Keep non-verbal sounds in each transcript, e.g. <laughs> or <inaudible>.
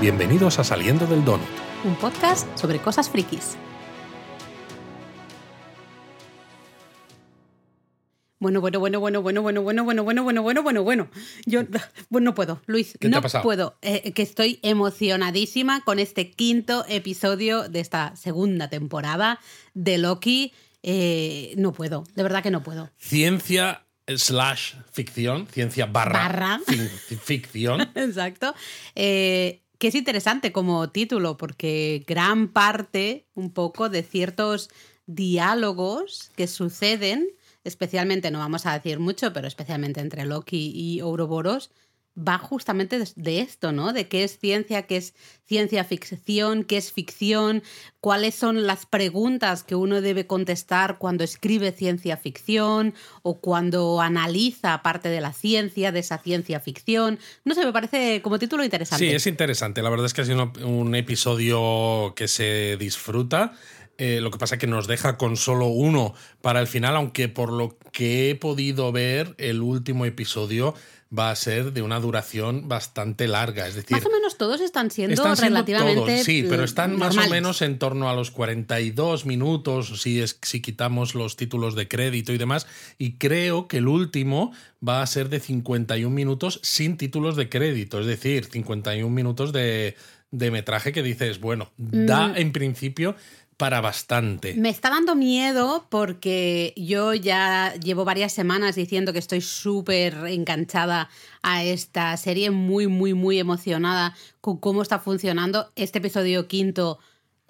Bienvenidos a Saliendo del Donut. Un podcast sobre cosas frikis. Bueno, bueno, bueno, bueno, bueno, bueno, bueno, bueno, bueno, bueno, bueno, bueno, bueno. Yo bueno, no puedo, Luis, ¿Qué te no ha pasado? puedo. Eh, que estoy emocionadísima con este quinto episodio de esta segunda temporada de Loki. Eh, no puedo, de verdad que no puedo. Ciencia slash ficción, ciencia barra, Barra. ficción. Exacto. Eh, que es interesante como título, porque gran parte, un poco, de ciertos diálogos que suceden, especialmente, no vamos a decir mucho, pero especialmente entre Loki y Ouroboros, va justamente de, esto, ¿no? De qué es ciencia, qué es ciencia ficción, qué es ficción, cuáles son las preguntas que uno debe contestar cuando escribe ciencia ficción o cuando analiza parte de la ciencia, de esa ciencia ficción. No sé, me parece como título interesante. Sí, es interesante. La verdad es que ha sido un episodio que se disfruta. Eh, lo que pasa es que nos deja con solo uno para el final, aunque por lo que he podido ver, el último episodio va a ser de una duración bastante larga. Es decir, Más o menos todos están siendo Están siendo relativamente. todos, sí, pero están más o menos en torno a los 42 minutos si, es, si quitamos los títulos de crédito y demás. Y creo que el último va a ser de 51 minutos sin títulos de crédito, es decir, 51 minutos de, de metraje que dices, bueno, da Mm. en principio para bastante. Me está dando miedo porque yo ya llevo varias semanas diciendo que estoy súper enganchada a esta serie, muy, muy, muy emocionada con cómo está funcionando. Este episodio quinto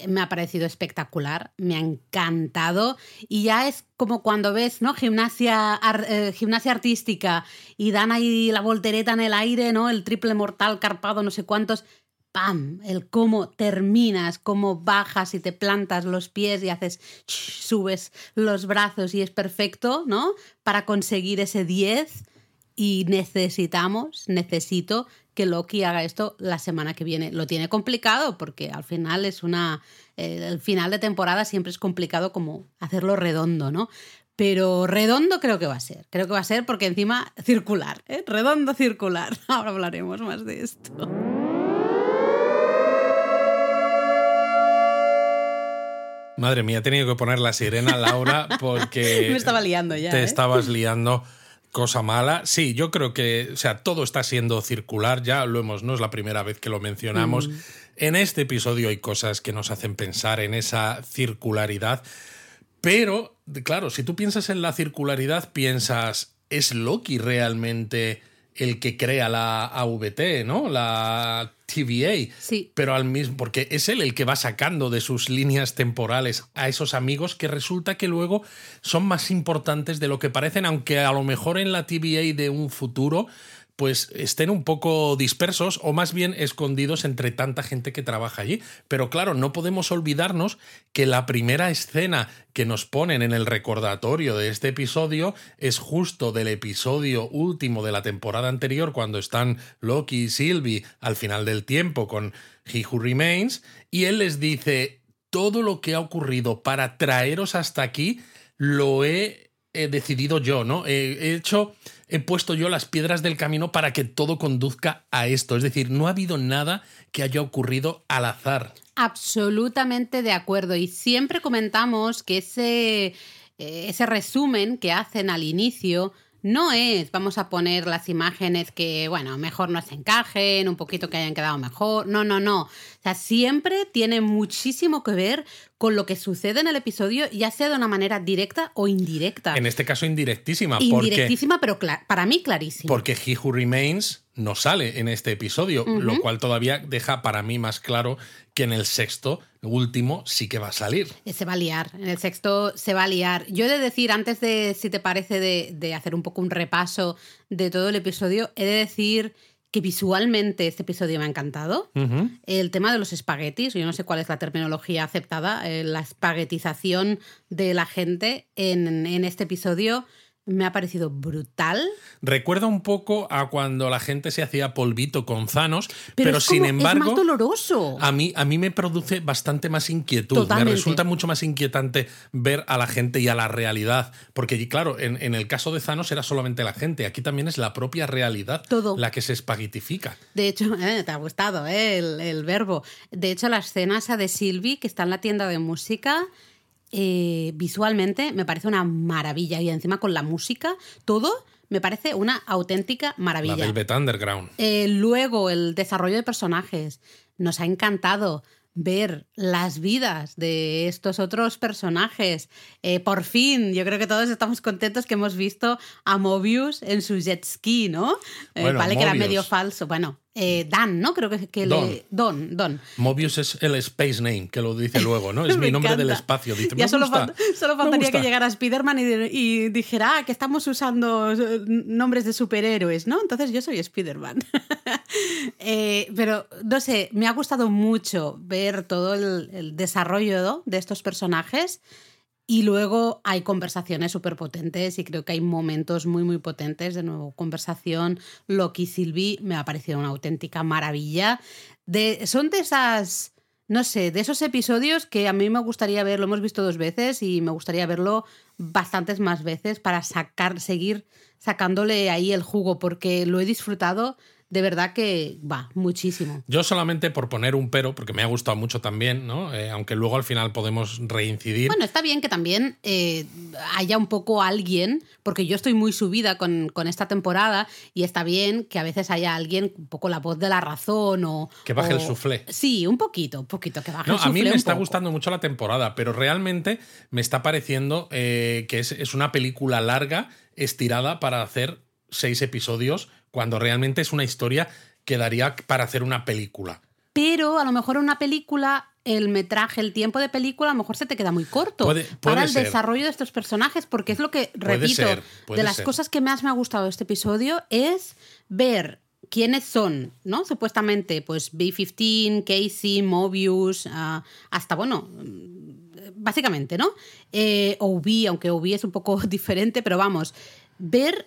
me ha parecido espectacular, me ha encantado y ya es como cuando ves, ¿no? Gimnasia, eh, gimnasia artística y dan ahí la voltereta en el aire, ¿no? El triple mortal carpado, no sé cuántos. ¡Pam! El cómo terminas, cómo bajas y te plantas los pies y haces, subes los brazos y es perfecto, ¿no? Para conseguir ese 10 y necesitamos, necesito que Loki haga esto la semana que viene. Lo tiene complicado porque al final es una... eh, el final de temporada siempre es complicado como hacerlo redondo, ¿no? Pero redondo creo que va a ser. Creo que va a ser porque encima circular, ¿eh? Redondo circular. <laughs> Ahora hablaremos más de esto. Madre mía, he tenido que poner la sirena, Laura, <laughs> porque... Me estaba liando ya. te ¿eh? estabas liando cosa mala. Sí, yo creo que, o sea, todo está siendo circular, ya lo hemos, no es la primera vez que lo mencionamos. Mm. En este episodio hay cosas que nos hacen pensar en esa circularidad, pero, claro, si tú piensas en la circularidad, piensas, ¿es Loki realmente el que crea la AVT, ¿no? La TVA. Sí. Pero al mismo, porque es él el que va sacando de sus líneas temporales a esos amigos que resulta que luego son más importantes de lo que parecen, aunque a lo mejor en la TVA de un futuro pues estén un poco dispersos o más bien escondidos entre tanta gente que trabaja allí. Pero claro, no podemos olvidarnos que la primera escena que nos ponen en el recordatorio de este episodio es justo del episodio último de la temporada anterior, cuando están Loki y Sylvie al final del tiempo con He Who Remains, y él les dice, todo lo que ha ocurrido para traeros hasta aquí lo he, he decidido yo, ¿no? He, he hecho, he puesto yo las piedras del camino para que todo conduzca a esto. Es decir, no ha habido nada que haya ocurrido al azar. Absolutamente de acuerdo. Y siempre comentamos que ese, eh, ese resumen que hacen al inicio no es, vamos a poner las imágenes que, bueno, mejor no se encajen, un poquito que hayan quedado mejor. No, no, no. O sea, siempre tiene muchísimo que ver con lo que sucede en el episodio, ya sea de una manera directa o indirecta. En este caso, indirectísima. porque Indirectísima, pero cla- para mí clarísima. Porque He Who Remains no sale en este episodio, lo cual todavía deja para mí más claro que en el sexto, último, sí que va a salir. Eh, Se va a liar, en el sexto se va a liar. Yo he de decir, antes de, si te parece, de, de hacer un poco un repaso de todo el episodio, he de decir que visualmente este episodio me ha encantado. El tema de los espaguetis, yo no sé cuál es la terminología aceptada, eh, la espaguetización de la gente en, en este episodio me ha parecido brutal. Recuerda un poco a cuando la gente se hacía polvito con Zanos, pero, sin embargo. Es más doloroso. A mí, a mí me produce bastante más inquietud. Me resulta mucho más inquietante ver a la gente y a la realidad. Porque, claro, en, el caso de Zanos era solamente la gente. Aquí también es la propia realidad la que se espaguetifica. De hecho, <laughs> eh, te ha gustado eh, el, el, verbo. De hecho, la escena esa de Sylvie, que está en la tienda de música eh, visualmente me parece una maravilla y encima con la música, todo me parece una auténtica maravilla. La Velvet Underground. Eh, luego, el desarrollo de personajes. Nos ha encantado ver las vidas de estos otros personajes. Eh, por fin, yo creo que todos estamos contentos que hemos visto a Mobius en su jet ski, ¿no? Vale que era medio falso. Bueno, eh, Dan, ¿no? Creo que, que Don. Le... Don, Don. Mobius es el space name, que lo dice <laughs> luego, ¿no? Es mi nombre del espacio. Dice, ya solo, solo, faltaría que llegara Spider-Man y, dijera ah, que estamos usando nombres de superhéroes, ¿no? Entonces yo soy Spider-Man. <laughs> pero, no sé, me ha gustado mucho ver todo el, el desarrollo de estos personajes. Y luego hay conversaciones súper potentes y creo que hay momentos muy, muy potentes. De nuevo, conversación Loki Sylvie me ha parecido una auténtica maravilla. De, son de esas, no sé, de esos episodios que a mí me gustaría ver, lo hemos visto dos veces y me gustaría verlo bastantes más veces para sacar, seguir sacándole ahí el jugo porque lo he disfrutado de verdad que va muchísimo. Yo solamente por poner un pero, porque me ha gustado mucho también, ¿no? Eh, aunque luego al final podemos reincidir. Bueno, está bien que también eh, haya un poco alguien, porque yo estoy muy subida con, con, esta temporada y está bien que a veces haya alguien, un poco la voz de la razón o... Que baje el suflé. Sí, un poquito, un poquito, que baje no, el suflé. A mí me está gustando mucho la temporada, pero realmente me está pareciendo eh, que es, es una película larga, estirada para hacer seis episodios cuando realmente es una historia que daría para hacer una película. Pero a lo mejor una película, el metraje, el tiempo de película, a lo mejor se te queda muy corto para el desarrollo de estos personajes, porque es lo que, repito, de las cosas que más me ha gustado de este episodio es ver quiénes son, ¿no? Supuestamente, pues B-15, Casey, Mobius, ah, hasta, bueno, básicamente, ¿no? Eh, OB, aunque OB es un poco <laughs> diferente, pero vamos, ver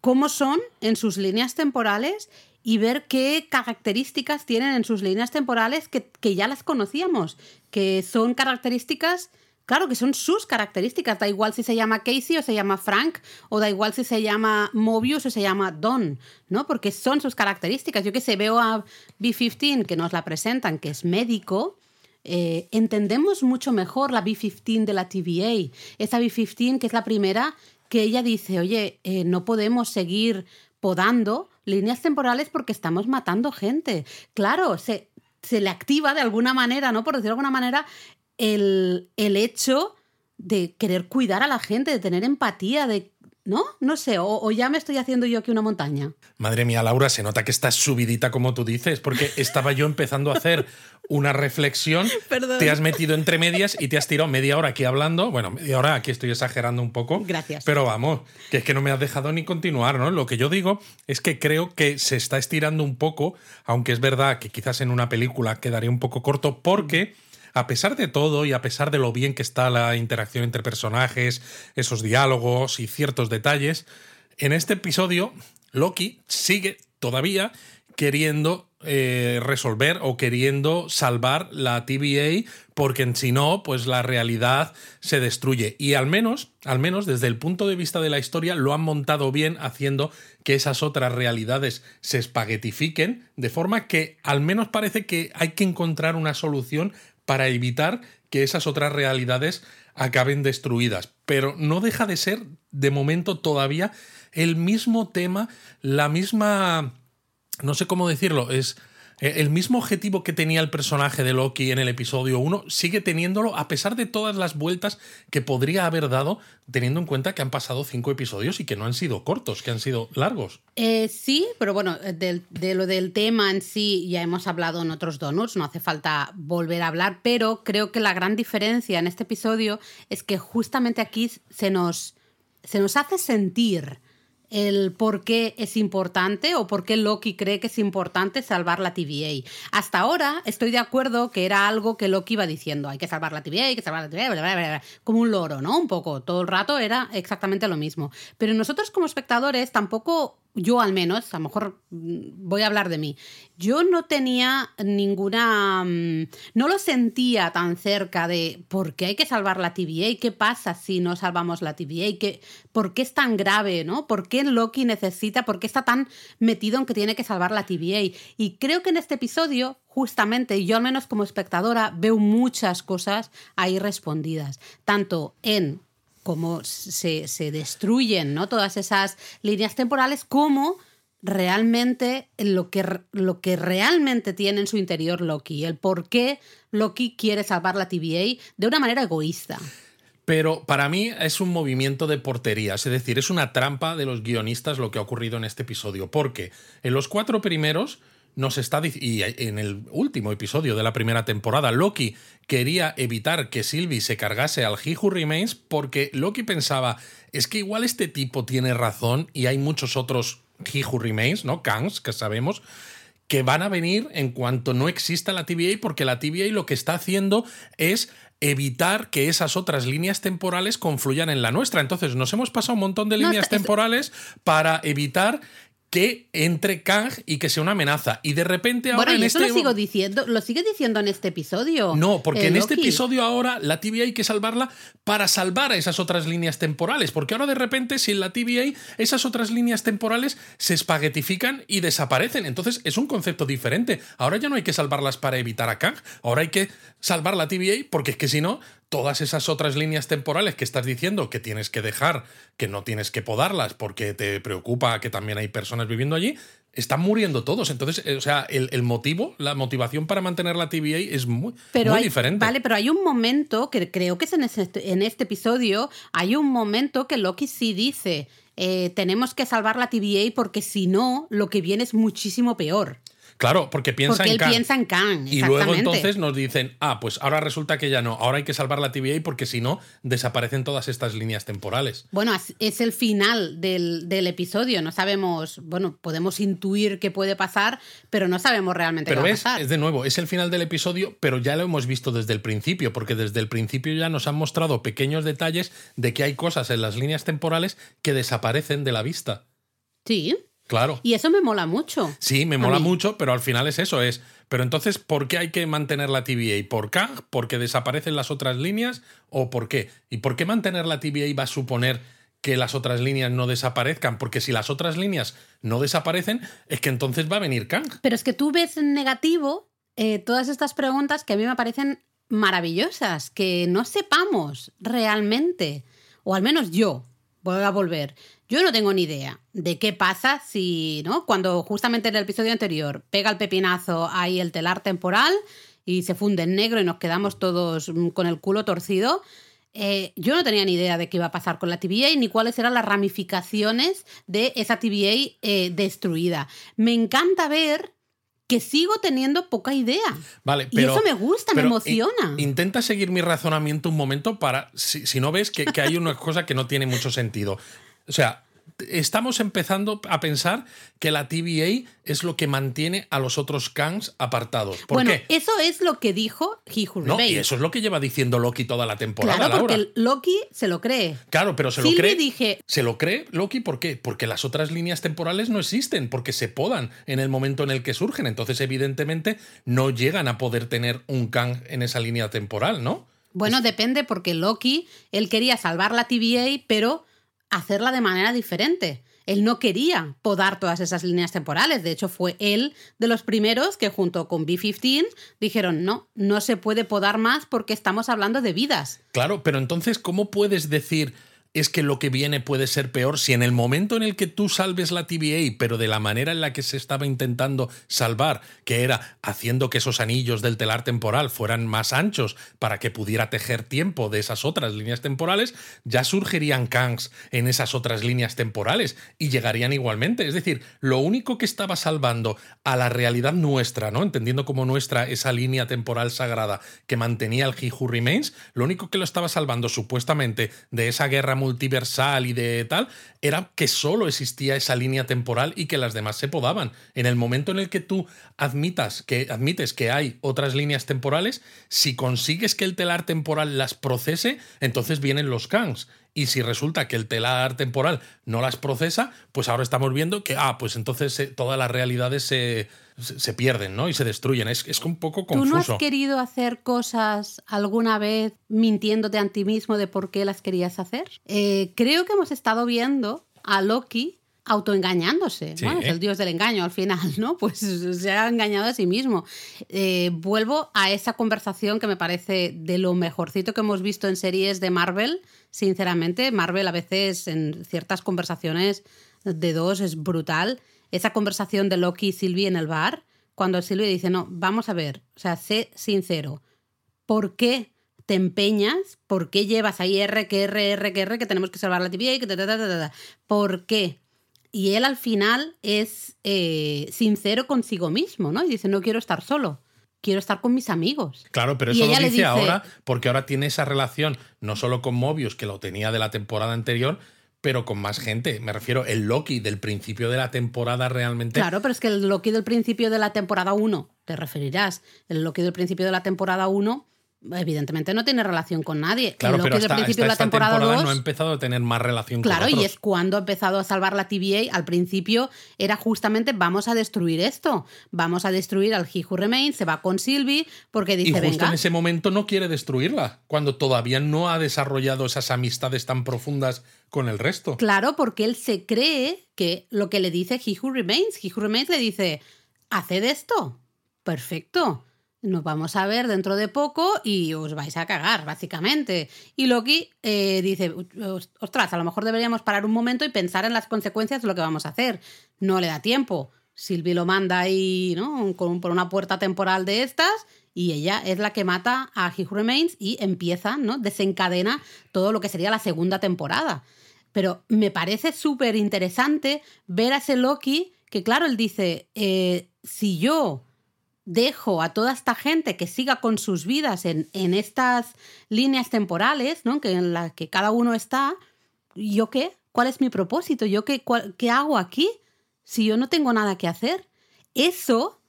cómo son en sus líneas temporales y ver qué características tienen en sus líneas temporales que, ya las conocíamos, que son características, claro, que son sus características, da igual si se llama Casey o se llama Frank, o da igual si se llama Mobius o se llama Don, ¿no? Porque son sus características. Yo que sé, veo a B-15 que nos la presentan, que es médico, eh, entendemos mucho mejor la B-15 de la TVA. Esa B-15 que es la primera que ella dice, oye, eh, no podemos seguir podando líneas temporales porque estamos matando gente. Claro, se, se le activa de alguna manera, ¿no? Por decirlo de alguna manera, el, el hecho de querer cuidar a la gente, de tener empatía, de ¿No? No sé, o, ya me estoy haciendo yo aquí una montaña. Madre mía, Laura, se nota que estás subidita como tú dices, porque estaba yo empezando a hacer una reflexión, te has metido entre medias y te has tirado media hora aquí hablando. Bueno, media hora aquí estoy exagerando un poco. Gracias. Pero vamos, que es que no me has dejado ni continuar, ¿no? Lo que yo digo es que creo que se está estirando un poco, aunque es verdad que quizás en una película quedaría un poco corto, porque a pesar de todo y a pesar de lo bien que está la interacción entre personajes, esos diálogos y ciertos detalles, en este episodio Loki sigue todavía queriendo eh, resolver o queriendo salvar la TVA porque si no, pues la realidad se destruye. Y al menos, al menos desde el punto de vista de la historia, lo han montado bien haciendo que esas otras realidades se espaguetifiquen, de forma que al menos parece que hay que encontrar una solución para evitar que esas otras realidades acaben destruidas. Pero no deja de ser, de momento todavía, el mismo tema, la misma... no sé cómo decirlo, es el mismo objetivo que tenía el personaje de Loki en el episodio 1 sigue teniéndolo a pesar de todas las vueltas que podría haber dado, teniendo en cuenta que han pasado cinco episodios y que no han sido cortos, que han sido largos. Eh, sí, pero bueno, de, lo del tema en sí ya hemos hablado en otros donuts, no hace falta volver a hablar, pero creo que la gran diferencia en este episodio es que justamente aquí se nos, se nos hace sentir el por qué es importante o por qué Loki cree que es importante salvar la TVA. Hasta ahora estoy de acuerdo que era algo que Loki iba diciendo, hay que salvar la TVA, hay que salvar la TVA, bla, bla, bla, como un loro, ¿no? Un poco, todo el rato era exactamente lo mismo. Pero nosotros como espectadores tampoco yo al menos, a lo mejor mm, voy a hablar de mí, yo no tenía ninguna, mm, no lo sentía tan cerca de por qué hay que salvar la TVA, qué pasa si no salvamos la TVA, ¿Qué, por qué es tan grave, ¿no? ¿Por qué Loki necesita, por qué está tan metido en que tiene que salvar la TVA? Y creo que en este episodio, justamente, yo al menos como espectadora veo muchas cosas ahí respondidas, tanto en cómo se, destruyen ¿no? todas esas líneas temporales, como realmente lo que, lo que realmente tiene en su interior Loki, el por qué Loki quiere salvar la TVA de una manera egoísta. Pero para mí es un movimiento de portería, es decir, es una trampa de los guionistas lo que ha ocurrido en este episodio, porque en los cuatro primeros nos está y en el último episodio de la primera temporada Loki quería evitar que Sylvie se cargase al He Who Remains porque Loki pensaba es que igual este tipo tiene razón y hay muchos otros He Who Remains, ¿no? Kangs, que sabemos que van a venir en cuanto no exista la TVA porque la TVA lo que está haciendo es evitar que esas otras líneas temporales confluyan en la nuestra. Entonces nos hemos pasado un montón de líneas temporales para evitar que entre Kang y que sea una amenaza. Y de repente ahora bueno, en eso este... lo sigo diciendo, lo sigue diciendo en este episodio. No, porque en este episodio ahora la TVA hay que salvarla para salvar a esas otras líneas temporales. Porque ahora de repente, si en la TVA esas otras líneas temporales se espaguetifican y desaparecen. Entonces es un concepto diferente. Ahora ya no hay que salvarlas para evitar a Kang. Ahora hay que salvar la TVA porque es que si no, todas esas otras líneas temporales que estás diciendo que tienes que dejar, que no tienes que podarlas porque te preocupa que también hay personas viviendo allí, están muriendo todos. Entonces, eh, o sea, el, motivo, la motivación para mantener la TVA es muy, diferente. Vale, pero hay un momento que creo que es en este, en este episodio, hay un momento que Loki sí dice. Eh, tenemos que salvar la TVA porque si no, lo que viene es muchísimo peor. Claro, porque piensa porque en él piensa en Khan. Y luego entonces nos dicen, ah, pues ahora resulta que ya no, ahora hay que salvar la TVA porque si no, desaparecen todas estas líneas temporales. Bueno, es el final del, episodio, no sabemos, bueno, podemos intuir qué puede pasar, pero no sabemos realmente pero qué va a pasar. Es de nuevo, es el final del episodio, pero ya lo hemos visto desde el principio, porque desde el principio ya nos han mostrado pequeños detalles de que hay cosas en las líneas temporales que desaparecen de la vista. Sí. Claro. Y eso me mola mucho. Sí, me mola mucho, pero al final es eso, es. Pero entonces, ¿por qué hay que mantener la TVA? ¿Por qué? ¿Porque desaparecen las otras líneas? ¿O por qué? ¿Y por qué mantener la TVA va a suponer que las otras líneas no desaparezcan? Porque si las otras líneas no desaparecen, es que entonces va a venir Kang. Pero es que tú ves en negativo eh, todas estas preguntas que a mí me parecen maravillosas, que no sepamos realmente, o al menos yo, voy a volver. Yo no tengo ni idea de qué pasa si, ¿no? Cuando justamente en el episodio anterior pega el pepinazo ahí el telar temporal y se funde en negro y nos quedamos todos mm, con el culo torcido. Eh, yo no tenía ni idea de qué iba a pasar con la TVA ni cuáles eran las ramificaciones de esa TVA eh, destruida. Me encanta ver que sigo teniendo poca idea. Vale, y eso me gusta, me emociona. intenta seguir mi razonamiento un momento para, si, no ves que, que hay una cosa que no tiene mucho sentido. O sea, estamos empezando a pensar que la TVA es lo que mantiene a los otros Kangs apartados. ¿Por bueno, eso es lo que dijo He No, y eso es lo que lleva diciendo Loki toda la temporada. Claro, porque Loki se lo cree. Claro, pero se lo cree. Dije... Se lo cree Loki, ¿por qué? Porque las otras líneas temporales no existen, porque se podan en el momento en el que surgen. Entonces, evidentemente, no llegan a poder tener un Kang en esa línea temporal, ¿no? Bueno, depende, porque Loki, él quería salvar la TVA, pero hacerla de manera diferente. Él no quería podar todas esas líneas temporales. De hecho, fue él de los primeros que junto con B-15 dijeron, no, no se puede podar más porque estamos hablando de vidas. Claro, pero entonces, ¿cómo puedes decir es que lo que viene puede ser peor si en el momento en el que tú salves la TVA, pero de la manera en la que se estaba intentando salvar, que era haciendo que esos anillos del telar temporal fueran más anchos para que pudiera tejer tiempo de esas otras líneas temporales, ya surgirían Kangs en esas otras líneas temporales y llegarían igualmente. Es decir, lo único que estaba salvando a la realidad nuestra, ¿no? Entendiendo como nuestra esa línea temporal sagrada que mantenía el He Who Remains, lo único que lo estaba salvando supuestamente de esa guerra multiversal y de tal, era que solo existía esa línea temporal y que las demás se podaban. En el momento en el que tú admitas que, admites que hay otras líneas temporales, si consigues que el telar temporal las procese, entonces vienen los Kangs. Y si resulta que el telar temporal no las procesa, pues ahora estamos viendo que, ah, pues entonces eh, todas las realidades se, se, pierden, ¿no? Y se destruyen. Es, es un poco confuso. ¿Tú no has querido hacer cosas alguna vez mintiéndote a ti mismo de por qué las querías hacer? Eh, creo que hemos estado viendo a Loki autoengañándose. Bueno, es el dios del engaño al final, ¿no? <laughs> Pues se ha engañado a sí mismo. Eh, vuelvo a esa conversación que me parece de lo mejorcito que hemos visto en series de Marvel. Sinceramente, Marvel a veces en ciertas conversaciones de dos es brutal. Esa conversación de Loki y Sylvie en el bar, cuando Sylvie dice, no, vamos a ver, o sea, sé sincero, ¿por qué te empeñas? ¿Por qué llevas ahí R, que R, R, que R, que tenemos que salvar la TVA y que ta, ¿Por qué? Y él al final es eh, sincero consigo mismo, ¿no? Y dice, no quiero estar solo, quiero estar con mis amigos. Claro, pero eso lo dice, dice, ahora porque ahora tiene esa relación no solo con Mobius, que lo tenía de la temporada anterior, pero con más gente. Me refiero, el Loki del principio de la temporada realmente. Claro, pero es que el Loki del principio de la temporada 1, te referirás, el Loki del principio de la temporada 1 evidentemente no tiene relación con nadie. Claro, pero hasta, principio de la temporada, no ha empezado a tener más relación claro, con Claro, y es cuando ha empezado a salvar la TVA. Al principio era justamente vamos a destruir esto, vamos a destruir al He Who Remains, se va con Sylvie porque dice, y justo en ese momento no quiere destruirla, cuando todavía no ha desarrollado esas amistades tan profundas con el resto. Claro, porque él se cree que lo que le dice He Who Remains, He Who Remains le dice, haced esto, perfecto nos vamos a ver dentro de poco y os vais a cagar, básicamente. Y Loki eh, dice, ostras, a lo mejor deberíamos parar un momento y pensar en las consecuencias de lo que vamos a hacer. No le da tiempo. Sylvie lo manda ahí, ¿no? por una puerta temporal de estas y ella es la que mata a He Remains y empieza, ¿no? Desencadena todo lo que sería la segunda temporada. Pero me parece súper interesante ver a ese Loki que, claro, él dice, eh, si yo dejo a toda esta gente que siga con sus vidas en, estas líneas temporales, ¿no? Que en las que cada uno está, ¿yo qué? ¿Cuál es mi propósito? ¿Yo qué, qué hago aquí si yo no tengo nada que hacer? Eso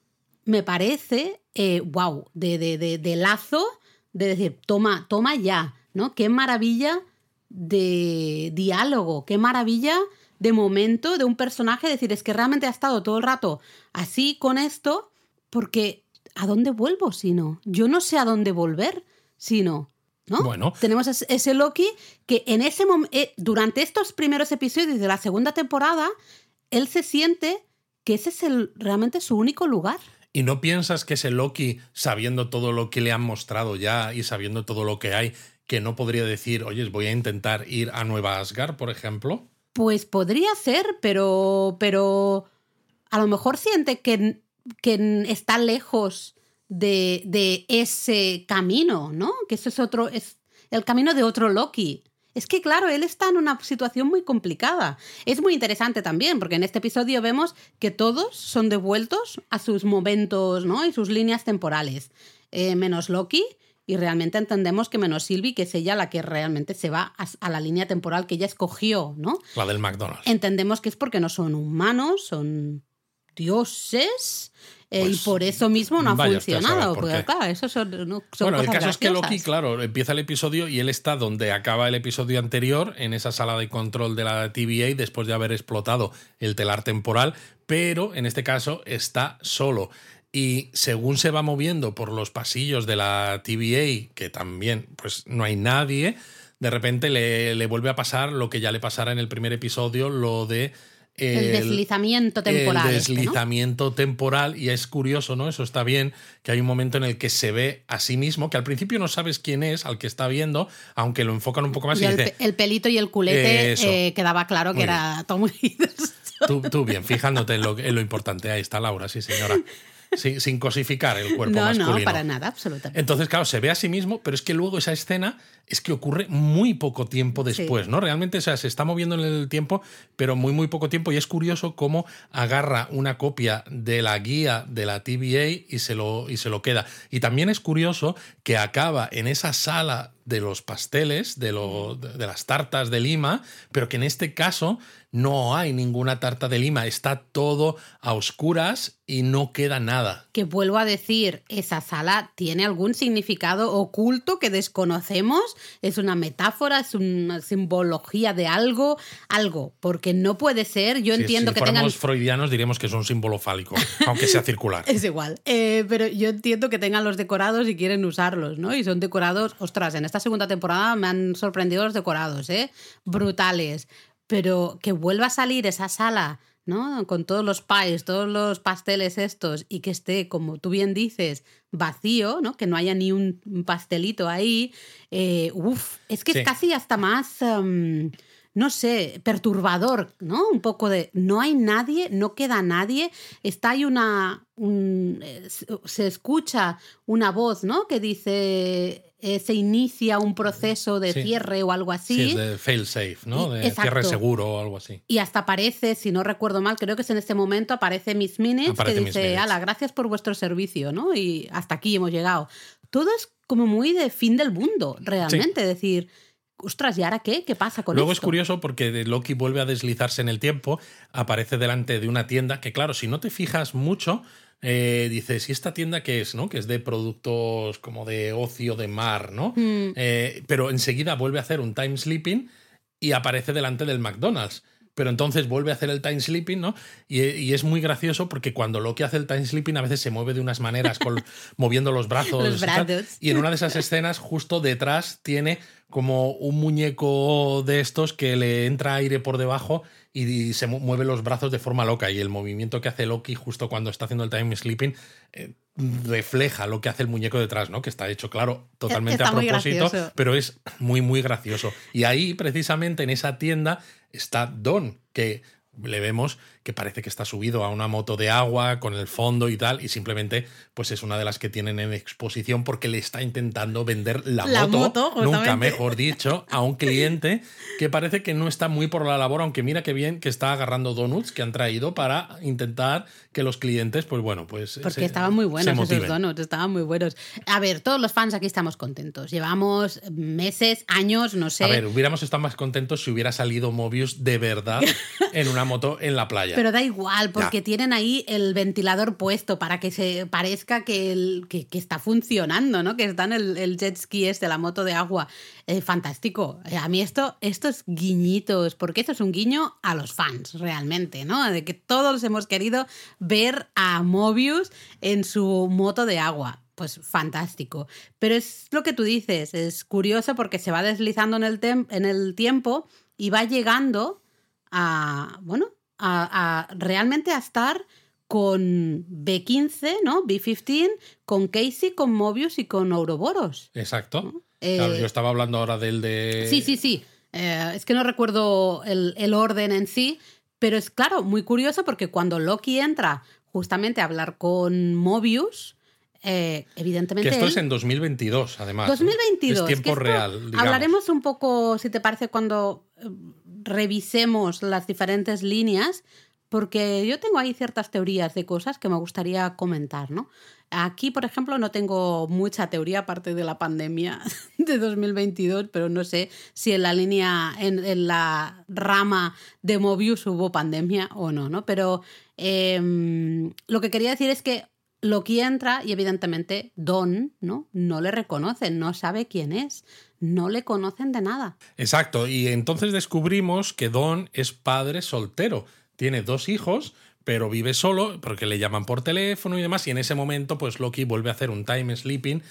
me parece, wow, eh, de, de, de, lazo, de decir, toma, toma ya, ¿no? Qué maravilla de diálogo, qué maravilla de momento de un personaje, decir, es que realmente ha estado todo el rato así con esto porque ¿a dónde vuelvo si no? Yo no sé a dónde volver si no. ¿no? Bueno. Tenemos ese Loki que en ese eh, durante estos primeros episodios de la segunda temporada, él se siente que ese es el, realmente su único lugar. ¿Y no piensas que ese Loki, sabiendo todo lo que le han mostrado ya y sabiendo todo lo que hay, que no podría decir, oye, voy a intentar ir a Nueva Asgard, por ejemplo? Pues podría ser, pero, pero a lo mejor siente que que está lejos de, ese camino, ¿no? Que eso es otro, es el camino de otro Loki. Es que, claro, él está en una situación muy complicada. Es muy interesante también, porque en este episodio vemos que todos son devueltos a sus momentos, ¿no? Y sus líneas temporales. Eh, menos Loki, y realmente entendemos que menos Sylvie, que es ella la que realmente se va a, a, la línea temporal que ella escogió, ¿no? La del McDonald's. Entendemos que es porque no son humanos, son dioses. Eh, y pues, por eso mismo no ha funcionado. Porque, claro, eso son, bueno, el caso es que Loki, claro, empieza el episodio y él está donde acaba el episodio anterior, en esa sala de control de la TVA, después de haber explotado el telar temporal, pero en este caso está solo. Y según se va moviendo por los pasillos de la TVA, que también pues no hay nadie, de repente le, le vuelve a pasar lo que ya le pasara en el primer episodio, lo de el, deslizamiento temporal. El deslizamiento temporal, y es curioso, ¿no? Eso está bien, que hay un momento en el que se ve a sí mismo, que al principio no sabes quién es, al que está viendo, aunque lo enfocan un poco más. Y, el, pelito y el culete eh, quedaba claro que era Tom Tú, tú, bien, fijándote en lo, en lo importante. Ahí está Laura, sí, señora sin, cosificar el cuerpo masculino. No, para nada, absolutamente. Entonces, claro, se ve a sí mismo, pero es que luego esa escena es que ocurre muy poco tiempo después, ¿no? Realmente, o sea, se está moviendo en el tiempo, pero muy, muy poco tiempo. Y es curioso cómo agarra una copia de la guía de la TVA y se lo, y se lo queda. Y también es curioso que acaba en esa sala de los pasteles, de, lo, de las tartas de Lima, pero que en este caso no hay ninguna tarta de lima, está todo a oscuras y no queda nada. Que vuelvo a decir, esa sala tiene algún significado oculto que desconocemos, es una metáfora, es una simbología de algo, algo, porque no puede ser, yo entiendo que si tengan... freudianos diremos que es un símbolo fálico, <laughs> aunque sea circular. es igual, eh, pero yo entiendo que tengan los decorados y quieren usarlos, ¿no? Y son decorados, ostras, en esta segunda temporada me han sorprendido los decorados, ¿eh? Brutales pero que vuelva a salir esa sala, ¿no? Con todos los pies, todos los pasteles estos, y que esté, como tú bien dices, vacío, ¿no? Que no haya ni un pastelito ahí. Eh, uf, es que es casi hasta más. Em, no sé, perturbador, ¿no? Un poco de no hay nadie, no queda nadie, está ahí una, eh, se escucha una voz, ¿no? Que dice eh, se inicia un proceso de cierre o algo así. Sí, es de fail safe, ¿no? de cierre seguro o algo así. Y hasta aparece, si no recuerdo mal, creo que es en este momento, aparece Miss Minutes que dice, ala, gracias por vuestro servicio, ¿no? Y hasta aquí hemos llegado. Todo es como muy de fin del mundo, realmente. Decir, ostras, ¿y ahora qué? ¿Qué pasa con Luego es curioso porque Loki vuelve a deslizarse en el tiempo, aparece delante de una tienda que, claro, si no te fijas mucho, eh, dices, ¿y esta tienda qué es? ¿no? Que es de productos como de ocio de mar, ¿no? Mm. Eh, pero enseguida vuelve a hacer un time sleeping y aparece delante del McDonald's pero entonces vuelve a hacer el time sleeping, ¿no? Y, es muy gracioso porque cuando Loki hace el time sleeping a veces se mueve de unas maneras, <laughs> moviendo los brazos. y, en una de esas escenas, justo detrás, tiene como un muñeco de estos que le entra aire por debajo y, se mueve los brazos de forma loca. Y el movimiento que hace Loki justo cuando está haciendo el time sleeping eh, refleja lo que hace el muñeco detrás, ¿no? Que está hecho, claro, totalmente a propósito, pero es muy, muy gracioso. Y ahí, precisamente en esa tienda, está Don, que le vemos que parece que está subido a una moto de agua con el fondo y tal, y simplemente pues es una de las que tienen en exposición porque le está intentando vender la, moto, nunca mejor dicho, a un cliente que parece que no está muy por la labor, aunque mira qué bien que está agarrando donuts que han traído para intentar que los clientes, pues bueno, pues... Porque estaban muy buenos esos donuts, estaban muy buenos. A ver, todos los fans aquí estamos contentos. Llevamos meses, años, no sé. A ver, hubiéramos estado más contentos si hubiera salido Mobius de verdad <laughs> en una moto en la playa. Pero da igual, porque tienen ahí el ventilador puesto para que se parezca que, el, que, está funcionando, ¿no? Que está en el, jet ski este, la moto de agua. Eh, fantástico. Eh, a mí esto, estos guiñitos, porque esto es un guiño a los fans, realmente, ¿no? De que todos hemos querido ver a Mobius en su moto de agua pues fantástico. Pero es lo que tú dices, es curioso porque se va deslizando en el, en el tiempo y va llegando a, bueno, a, realmente a estar con B15, ¿no? B15, con Casey, con Mobius y con Ouroboros. Exacto. claro, yo eh, estaba hablando ahora del de. Sí, sí, sí. Eh, es que no recuerdo el, orden en sí, pero es claro, muy curioso porque cuando Loki entra justamente a hablar con Mobius, eh, evidentemente. Que esto es en 2022, además. 2022. Es tiempo real. Hablaremos un poco, si te parece, cuando revisemos las diferentes líneas, porque yo tengo ahí ciertas teorías de cosas que me gustaría comentar, ¿no? Aquí, por ejemplo, no tengo mucha teoría aparte de la pandemia <laughs> de 2022, pero no sé si en la línea, en, la rama de Mobius hubo pandemia o no, ¿no? Pero em, lo que quería decir es que Loki entra y evidentemente Don ¿no? no le reconoce, no sabe quién es, no le conocen de nada. Exacto, y entonces descubrimos que Don es padre soltero, tiene dos hijos, pero vive solo porque le llaman por teléfono y demás, y en ese momento pues Loki vuelve a hacer un time sleeping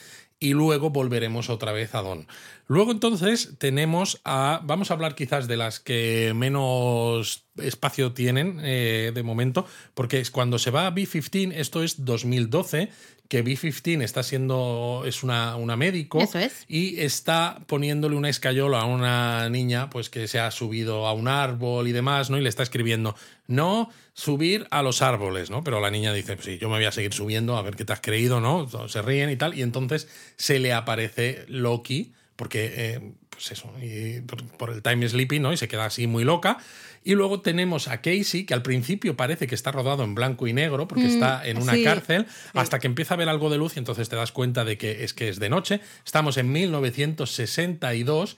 y luego volveremos otra vez a Don. Luego entonces tenemos a, vamos a hablar quizás de las que menos espacio tienen eh, de momento, porque es cuando se va a B15, esto es 2012, que B15 está siendo, es una, una médico y está poniéndole una escayola a una niña pues que se ha subido a un árbol y demás, ¿no? Y le está escribiendo, no subir a los árboles, ¿no? Pero la niña dice, pues sí, yo me voy a seguir subiendo a ver qué te has creído, ¿no? Se ríen y tal, y entonces se le aparece Loki, porque eh, pues eso, y por, el time sleeping, ¿no? Y se queda así muy loca. Y luego tenemos a Casey, que al principio parece que está rodado en blanco y negro, porque mm, está en una cárcel, hasta que empieza a ver algo de luz y entonces te das cuenta de que es que es de noche. Estamos en 1962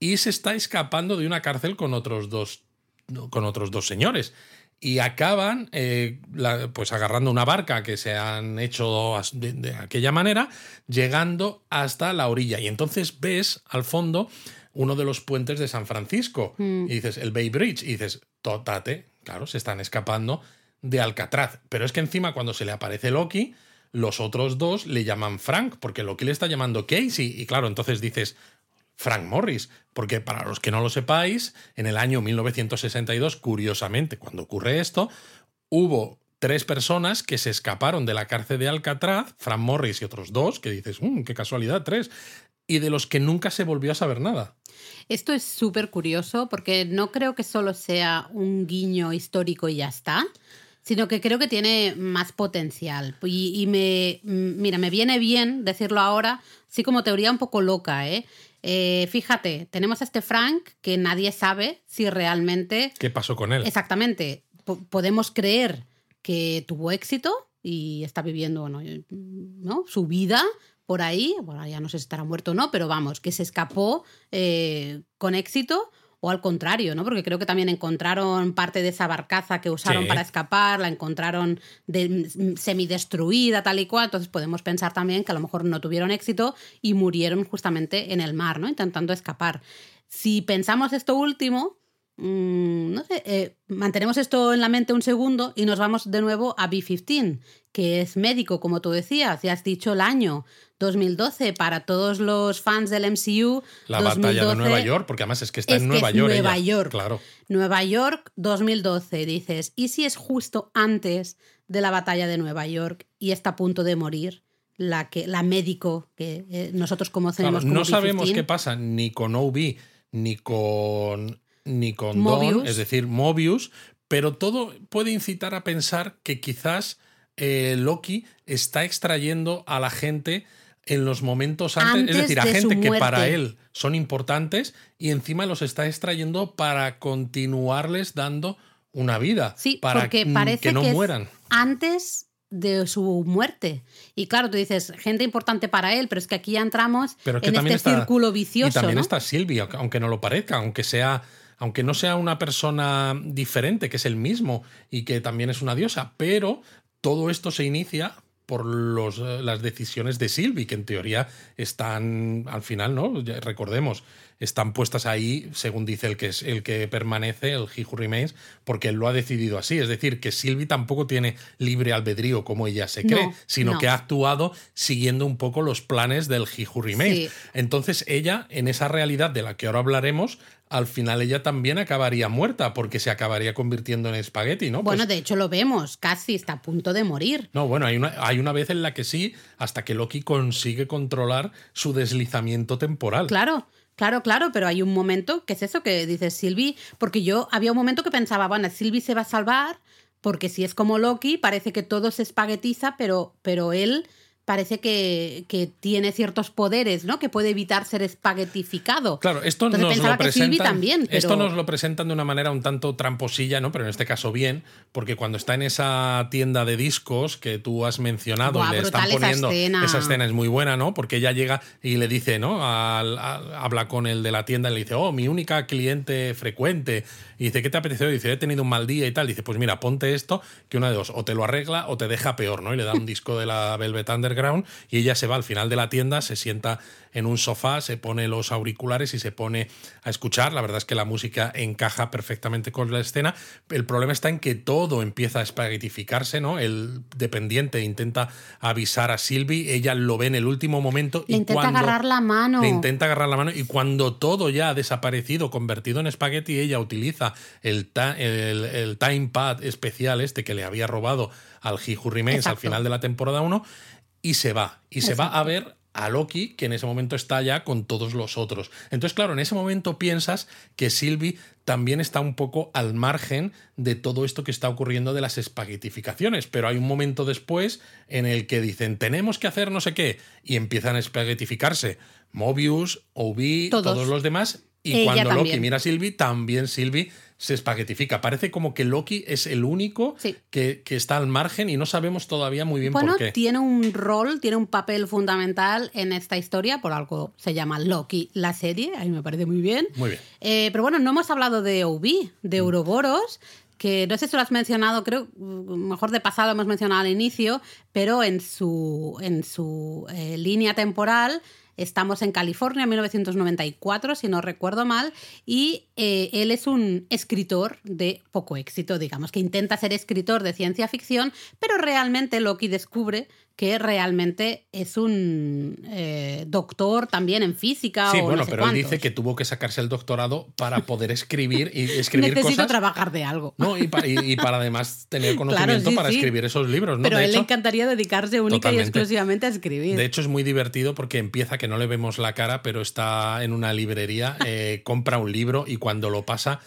y se está escapando de una cárcel con otros dos, con otros dos señores y acaban eh, pues agarrando una barca que se han hecho de, aquella manera, llegando hasta la orilla. Y entonces ves al fondo uno de los puentes de San Francisco. Mm. Y dices, el Bay Bridge. Y dices, tótate, claro, se están escapando de Alcatraz. Pero es que encima cuando se le aparece Loki, los otros dos le llaman Frank, porque Loki le está llamando Casey. Y claro, entonces dices, Frank Morris, porque para los que no lo sepáis, en el año 1962, curiosamente, cuando ocurre esto, hubo tres personas que se escaparon de la cárcel de Alcatraz, Frank Morris y otros dos, que dices, mmm, qué casualidad, tres, y de los que nunca se volvió a saber nada. Esto es súper curioso porque no creo que solo sea un guiño histórico y ya está, sino que creo que tiene más potencial. Y, y me, mira, me viene bien decirlo ahora, así como teoría un poco loca, ¿eh? Eh, fíjate, tenemos a este Frank que nadie sabe si realmente... ¿Qué pasó con él? Exactamente. podemos creer que tuvo éxito y está viviendo ¿no? su vida por ahí. Bueno, ya no sé si estará muerto o no, pero vamos, que se escapó eh, con éxito o al contrario, ¿no? Porque creo que también encontraron parte de esa barcaza que usaron para escapar, la encontraron semidestruida, tal y cual. Entonces podemos pensar también que a lo mejor no tuvieron éxito y murieron justamente en el mar, ¿no? Intentando escapar. Si pensamos esto último, Mm, no sé, eh, mantenemos esto en la mente un segundo y nos vamos de nuevo a B15, que es médico, como tú decías, ya has dicho el año 2012 para todos los fans del MCU. La batalla de Nueva York, porque además es que está en Nueva York. Nueva York. Claro. Nueva York 2012, dices, ¿y si es justo antes de la batalla de Nueva York y está a punto de morir? La, que, la médico que eh, nosotros conocemos No sabemos qué pasa ni con OB ni con ni con Don, es decir, Mobius, pero todo puede incitar a pensar que quizás eh, Loki está extrayendo a la gente en los momentos antes, es decir, a gente que para él son importantes y encima los está extrayendo para continuarles dando una vida, sí, para porque parece que no mueran. Antes de su muerte. Y claro, tú dices, gente importante para él, pero es que aquí ya entramos en este círculo vicioso. Y también está Silvia, aunque no lo parezca, aunque sea aunque no sea una persona diferente, que es el mismo y que también es una diosa, pero todo esto se inicia por eh, las decisiones de Sylvie, que en teoría están al final, ¿no? Recordemos, están puestas ahí, según dice el que es el que permanece, el He Who Remains, porque él lo ha decidido así. Es decir, que Sylvie tampoco tiene libre albedrío como ella se cree, sino que ha actuado siguiendo un poco los planes del He Who Remains. Entonces, ella, en esa realidad de la que ahora hablaremos, al final ella también acabaría muerta porque se acabaría convirtiendo en espagueti, ¿no? Bueno, pues de hecho lo vemos, casi está a punto de morir. No, bueno, hay una, hay una vez en la que sí, hasta que Loki consigue controlar su deslizamiento temporal. Claro. Claro, claro, pero hay un momento que es eso que dices Silvi, porque yo había un momento que pensaba, bueno, Silvi se va a salvar, porque si es como Loki, parece que todo se espaguetiza, pero, pero él parece que, tiene ciertos poderes, ¿no? Que puede evitar ser espaguetificado. Claro, esto nos lo presentan. También, Esto nos lo presentan de una manera un tanto tramposilla, ¿no? Pero en este caso bien, porque cuando está en esa tienda de discos que tú has mencionado y le están poniendo. Esa escena. es muy buena, ¿no? Porque ella llega y le dice, ¿no? habla con el de la tienda y le dice, oh, mi única cliente frecuente. Y dice, ¿qué te apetece hoy? Dice, he tenido un mal día y tal. dice, pues mira, ponte esto, que una de dos, o te lo arregla o te deja peor, ¿no? Y le da un disco de la Velvet Underground y ella se va al final de la tienda, se sienta en un sofá, se pone los auriculares y se pone a escuchar. La verdad es que la música encaja perfectamente con la escena. El problema está en que todo empieza a espaguetificarse, ¿no? El dependiente intenta avisar a Sylvie, ella lo ve en el último momento le intenta agarrar la mano. Le intenta agarrar la mano y cuando todo ya ha desaparecido, convertido en espagueti, ella utiliza el, el, el time pad especial este que le había robado al He Remains al final de la temporada 1 y se va. Y se va a ver a Loki, que en ese momento está ya con todos los otros. Entonces, claro, en ese momento piensas que Sylvie también está un poco al margen de todo esto que está ocurriendo de las espaguetificaciones, pero hay un momento después en el que dicen, tenemos que hacer no sé qué, y empiezan a espaguetificarse Mobius, OB, todos, los demás, y cuando Loki mira a Sylvie, también Sylvie se espaguetifica. Parece como que Loki es el único que, está al margen y no sabemos todavía muy bien por qué. Tiene un rol, tiene un papel fundamental en esta historia, por algo se llama Loki la serie, a mí me parece muy bien. Muy bien. Eh, pero bueno, no hemos hablado de OB, de Ouroboros que no sé si lo has mencionado, creo, mejor de pasado hemos mencionado al inicio, pero en su, en su eh, línea temporal Estamos en California, 1994, si no recuerdo mal, y eh, él es un escritor de poco éxito, digamos, que intenta ser escritor de ciencia ficción, pero realmente Loki descubre que realmente es un eh, doctor también en física. Sí, bueno, pero él dice que tuvo que sacarse el doctorado para poder escribir y <laughs> escribir Necesito trabajar de algo. No, y, para además tener <laughs> conocimiento para escribir esos libros. ¿no? Pero a él le encantaría dedicarse única y exclusivamente a escribir. De hecho, es muy divertido porque empieza que no le vemos la cara, pero está en una librería, eh, compra un libro y cuando lo pasa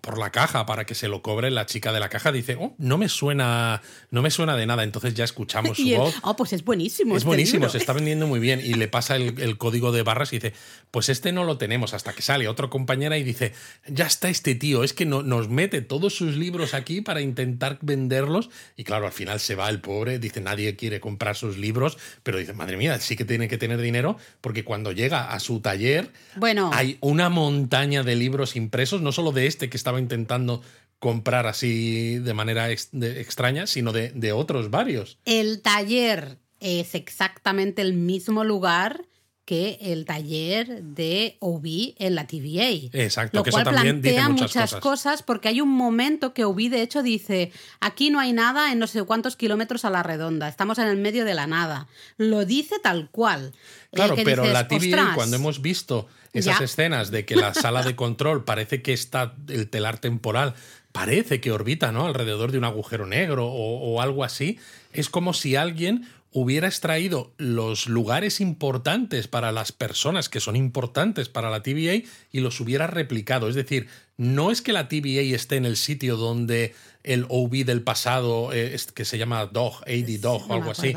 por la caja para que se lo cobre la chica de la caja dice, oh, no me suena, no me suena de nada. Entonces ya escuchamos <laughs> Oh, pues es buenísimo. Es este buenísimo, se está vendiendo muy bien. Y le pasa el, código de barras y dice, pues este no lo tenemos. Hasta que sale otra compañera y dice, ya está este tío, es que no, nos mete todos sus libros aquí para intentar venderlos. Y claro, al final se va el pobre, dice, nadie quiere comprar sus libros, pero dice, madre mía, sí que tiene que tener dinero porque cuando llega a su taller bueno. hay una montaña de libros impresos, no solo de este que estaba intentando comprar así de manera extraña, sino de, de otros varios. El taller es exactamente el mismo lugar que el taller de OB en la TVA. Exacto, lo que cual eso también plantea muchas, muchas cosas. porque hay un momento que OB de hecho dice, aquí no hay nada en no sé cuántos kilómetros a la redonda, estamos en el medio de la nada. Lo dice tal cual. Eh, claro, pero la TVA, cuando hemos visto esas escenas de que la sala de control parece que está el telar temporal parece que orbita ¿no? alrededor de un agujero negro o, algo así, es como si alguien hubiera extraído los lugares importantes para las personas que son importantes para la TVA y los hubiera replicado. Es decir, no es que la TVA esté en el sitio donde el OB del pasado, eh, que se llama Dog, AD Dog o algo así,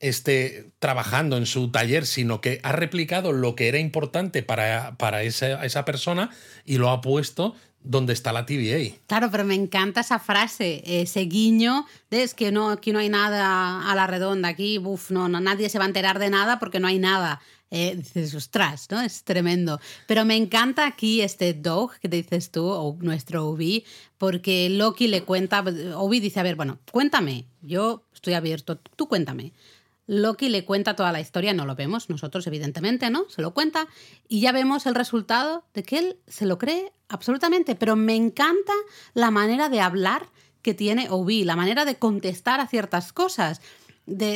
esté trabajando en su taller, sino que ha replicado lo que era importante para, para esa, esa persona y lo ha puesto donde está la TVA. Claro, pero me encanta esa frase, ese guiño de es que no, aquí no hay nada a la redonda, aquí uf, no, nadie se va a enterar de nada porque no hay nada. Eh, dices, ostras, ¿no? Es tremendo. Pero me encanta aquí este dog que dices tú, o nuestro Obi, porque Loki le cuenta, Obi dice, a ver, bueno, cuéntame, yo estoy abierto, tú cuéntame. Loki le cuenta toda la historia, no lo vemos nosotros, evidentemente, ¿no? Se lo cuenta y ya vemos el resultado de que él se lo cree absolutamente, pero me encanta la manera de hablar que tiene Obi, la manera de contestar a ciertas cosas.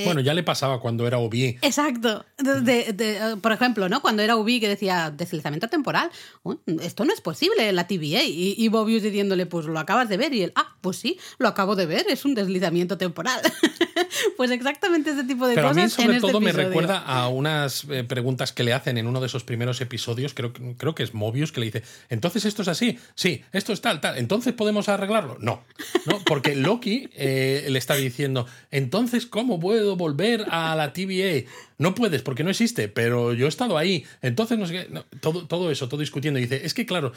Bueno, ya le pasaba cuando era Obi. Exacto. por ejemplo, ¿no? Cuando era Obi que decía deslizamiento temporal, esto no es posible en la TVA. Y, y Bobius diciéndole, pues lo acabas de ver. Y él, ah, pues sí, lo acabo de ver, es un deslizamiento temporal. <laughs> pues exactamente ese tipo de Pero cosas. a mí, sobre este todo, me recuerda a unas eh, preguntas que le hacen en uno de esos primeros episodios. Creo, creo que es Mobius que le dice: Entonces esto es así, sí, esto es tal, tal. Entonces podemos arreglarlo. No, no, porque Loki eh, le está diciendo: Entonces, ¿cómo puedo volver a la TVA? No puedes porque no existe, pero yo he estado ahí. Entonces, no sé qué. todo, todo eso, todo discutiendo. Y dice: Es que, claro,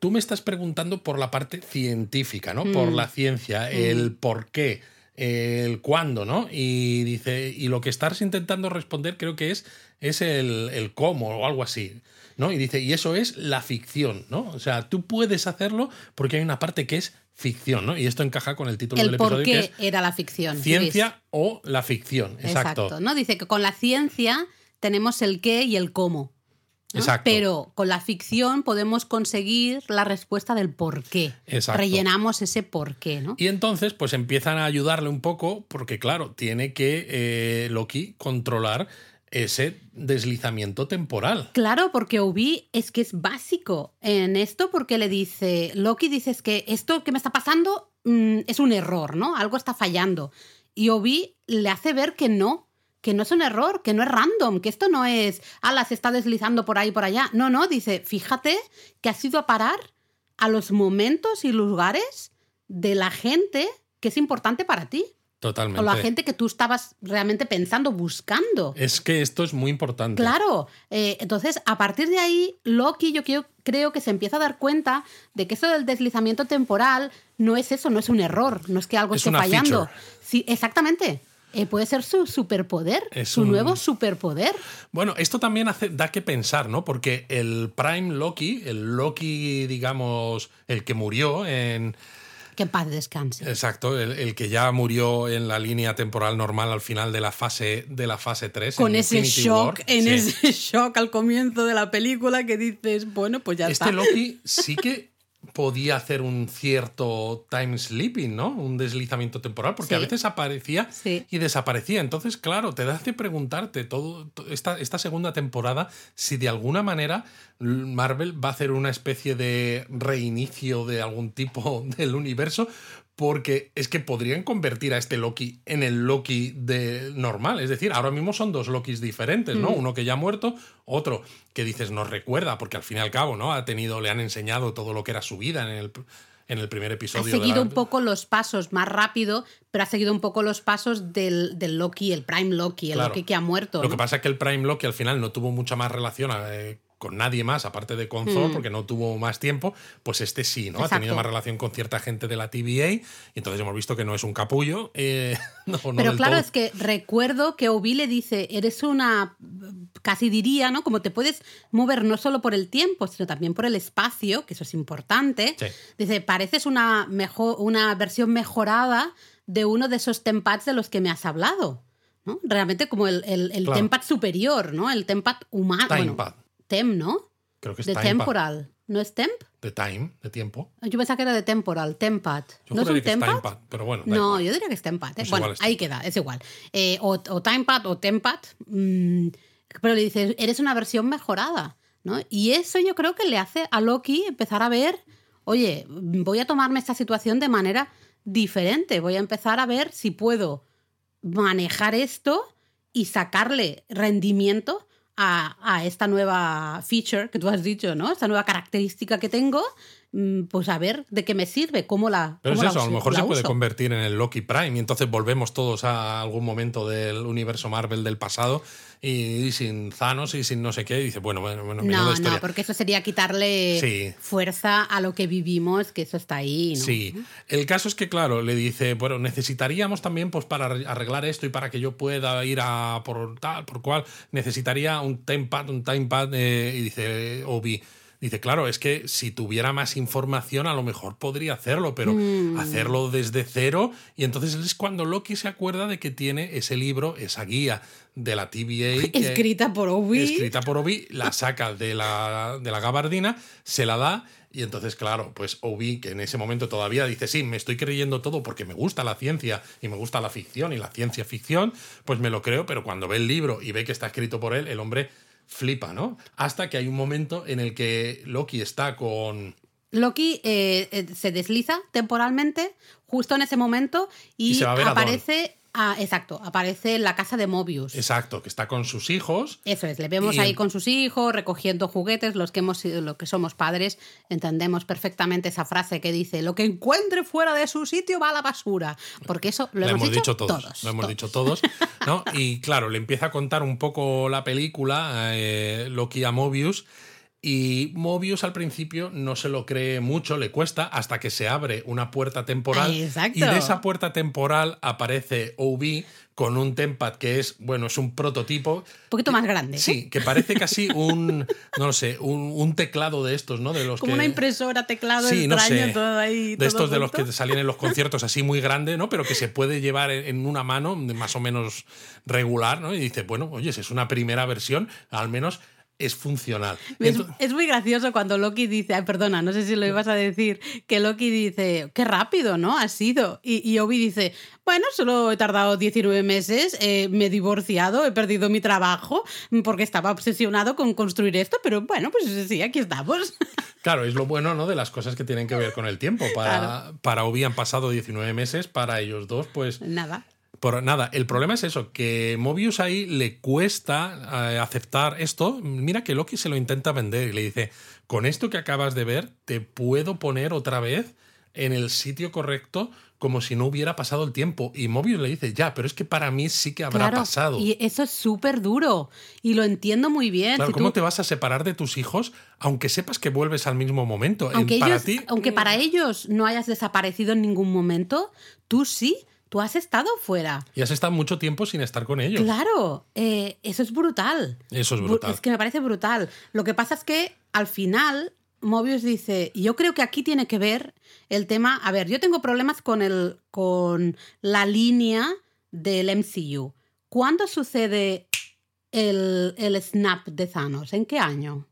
tú me estás preguntando por la parte científica, ¿no? Por mm. la ciencia, el mm. por qué el cuándo, ¿no? Y dice, y lo que estás intentando responder creo que es, es el, el, cómo o algo así, ¿no? Y dice, y eso es la ficción, ¿no? O sea, tú puedes hacerlo porque hay una parte que es ficción, ¿no? Y esto encaja con el título del episodio. ¿Por qué que es era la ficción? Ciencia o la ficción, exacto. exacto. ¿no? Dice que con la ciencia tenemos el qué y el cómo. Pero con la ficción podemos conseguir la respuesta del por qué. Rellenamos ese por qué, ¿no? Y entonces, pues empiezan a ayudarle un poco, porque claro, tiene que eh, Loki controlar ese deslizamiento temporal. Claro, porque Obi es que es básico en esto, porque le dice, Loki dice que esto que me está pasando mm, es un error, ¿no? Algo está fallando. Y Obi le hace ver que no, que no es un error, que no es random, que esto no es, ala, se está deslizando por ahí por allá. No, no, dice, fíjate que has ido a parar a los momentos y lugares de la gente que es importante para ti. Totalmente. O la gente que tú estabas realmente pensando, buscando. Es que esto es muy importante. Claro. Eh, entonces, a partir de ahí, Loki, yo creo, creo que se empieza a dar cuenta de que eso del deslizamiento temporal no es eso, no es un error, no es que algo Es esté fallando. feature. Sí, exactamente. Eh, puede ser su superpoder, Es su un- nuevo superpoder. Bueno, esto también hace, da que pensar, ¿no? Porque el Prime Loki, el Loki, digamos, el que murió en. Que paz descanse. Exacto, el, el que ya murió en la línea temporal normal al final de la fase, de la fase 3. Con en ese Infinity shock, War. en Sí. ese <laughs> shock al comienzo de la película que dices, bueno, pues ya Este está. Loki sí que podía hacer un cierto time sleeping, ¿no? Un deslizamiento temporal, porque a veces aparecía Sí. y desaparecía. Entonces, claro, te hace preguntarte todo to- esta, esta segunda temporada si de alguna manera Marvel va a hacer una especie de reinicio de algún tipo <laughs> del universo. Porque es que podrían convertir a este Loki en el Loki de normal. Es decir, ahora mismo son dos Lokis diferentes, ¿no? Uno que ya ha muerto, otro que dices nos recuerda, porque al fin y al cabo, ¿no? Ha tenido, le han enseñado todo lo que era su vida en el, en el primer Ha episodio. de seguido la- un poco los pasos más rápido, pero ha seguido un poco los pasos del, del Loki, el Prime Loki, el Claro. Loki que ha muerto. Lo que pasa es que el Prime Loki al final no tuvo mucha más relación eh, con nadie más, aparte de con Thor, porque no tuvo más tiempo. Pues este sí, ¿no? Ha Mm. Exacto. tenido más relación con cierta gente de la TVA y entonces hemos visto que no es un capullo. eh, <laughs> no, no Pero claro, todo. es que recuerdo que Obi le dice, eres una, casi diría, ¿no? Como te puedes mover no solo por el tiempo, sino también por el espacio, que eso es importante. Sí. Dice, pareces una, mejor, una versión mejorada de uno de esos tempads de los que me has hablado. ¿no? Realmente como el, el, el Claro. tempad superior, ¿no? El tempad humano. bueno. Tem, ¿no? Creo que es De temporal. ¿No es temp? De time, de tiempo. Yo pensaba que era de temporal, tempad. Yo ¿No es un que es tempad? timepad, pero bueno. No, igual. yo diría que es Tempad. ¿eh? Pues bueno, es ahí queda, es igual. Eh, o, o Timepad o Tempad. mm, pero le dices, eres una versión mejorada. ¿no? Y eso yo creo que le hace a Loki empezar a ver, oye, voy a tomarme esta situación de manera diferente. Voy a empezar a ver si puedo manejar esto y sacarle rendimiento a, a esta nueva feature que tú has dicho, ¿no? Esta nueva característica que tengo, pues a ver de qué me sirve, cómo la. Pero es cómo la eso, a lo mejor se puede uso. convertir en el Loki Prime y entonces volvemos todos a algún momento del universo Marvel del pasado y, sin Thanos y sin no sé qué. Y dice, bueno, bueno, bueno, No, no, porque eso sería quitarle Sí. fuerza a lo que vivimos, que eso está ahí, ¿no? Sí, el caso es que, claro, le dice, bueno, necesitaríamos también, pues para arreglar esto y para que yo pueda ir a por tal, por cual, necesitaría un timepad, un timepad, eh, y dice Obi. Dice, claro, es que si tuviera más información a lo mejor podría hacerlo, pero Mm. hacerlo desde cero. Y entonces es cuando Loki se acuerda de que tiene ese libro, esa guía de la TVA. <laughs> que- Escrita por Obi. escrita por Obi, la <laughs> saca de la, de la gabardina, se la da y entonces, claro, pues Obi, que en ese momento todavía dice, sí, me estoy creyendo todo porque me gusta la ciencia y me gusta la ficción y la ciencia ficción, pues me lo creo, pero cuando ve el libro y ve que está escrito por él, el hombre flipa, ¿no? Hasta que hay un momento en el que Loki está con... Loki eh, eh, se desliza temporalmente justo en ese momento y, aparece. Ah, exacto, aparece en la casa de Mobius. Exacto, que está con sus hijos. Eso es, le vemos Y- ahí con sus hijos, recogiendo juguetes, los que hemos sido, los que somos padres, entendemos perfectamente esa frase que dice, lo que encuentre fuera de su sitio va a la basura. Porque eso lo, Lo hemos, dicho, todos, todos. Lo hemos todos. dicho todos. ¿no? Y claro, le empieza a contar un poco la película, eh, Loki a Mobius. Y Mobius al principio no se lo cree mucho, le cuesta, hasta que se abre una puerta temporal. Exacto. Y de esa puerta temporal aparece OB con un tempad que es, bueno, es un prototipo. Un poquito más grande. ¿eh? Sí, que parece casi un, no lo sé, un, un teclado de estos, ¿no? De los Como que... una impresora, teclado Sí, no extraño, sé. todo ahí. De todo estos de los que salían en los conciertos así muy grande, ¿no? Pero que se puede llevar en en una mano más o menos regular, ¿no? Y dice, bueno, oye, si es una primera versión, al menos es funcional. Es, muy gracioso cuando Loki dice, ay, perdona, no sé si lo ibas a decir, que Loki dice, qué rápido, ¿no? Ha sido. Y, y Obi dice, bueno, solo he tardado 19 meses, eh, me he divorciado, he perdido mi trabajo porque estaba obsesionado con construir esto, pero bueno, pues sí, aquí estamos. <laughs> Claro, es lo bueno, ¿no? De las cosas que tienen que ver con el tiempo. Para, para Obi han pasado 19 meses, para ellos dos, pues Nada. Por nada, el problema es eso, que Mobius ahí le cuesta eh, aceptar esto. Mira que Loki se lo intenta vender y le dice, con esto que acabas de ver, te puedo poner otra vez en el sitio correcto como si no hubiera pasado el tiempo. Y Mobius le dice, ya, pero es que para mí sí que habrá Claro, pasado. Y eso es súper duro. Y lo entiendo muy bien. Claro, Si ¿cómo tú- te vas a separar de tus hijos aunque sepas que vuelves al mismo momento? En- aunque, para ellos, ti, aunque para ellos no hayas desaparecido en ningún momento, tú sí, tú has estado fuera. y has estado mucho tiempo sin estar con ellos. Claro, eh, eso es brutal. Eso es brutal. Es que me parece brutal. Lo que pasa es que al final Mobius dice, yo creo que aquí tiene que ver el tema, a ver, yo tengo problemas con el con la línea del MCU. ¿Cuándo sucede el, el snap de Thanos? ¿En qué año?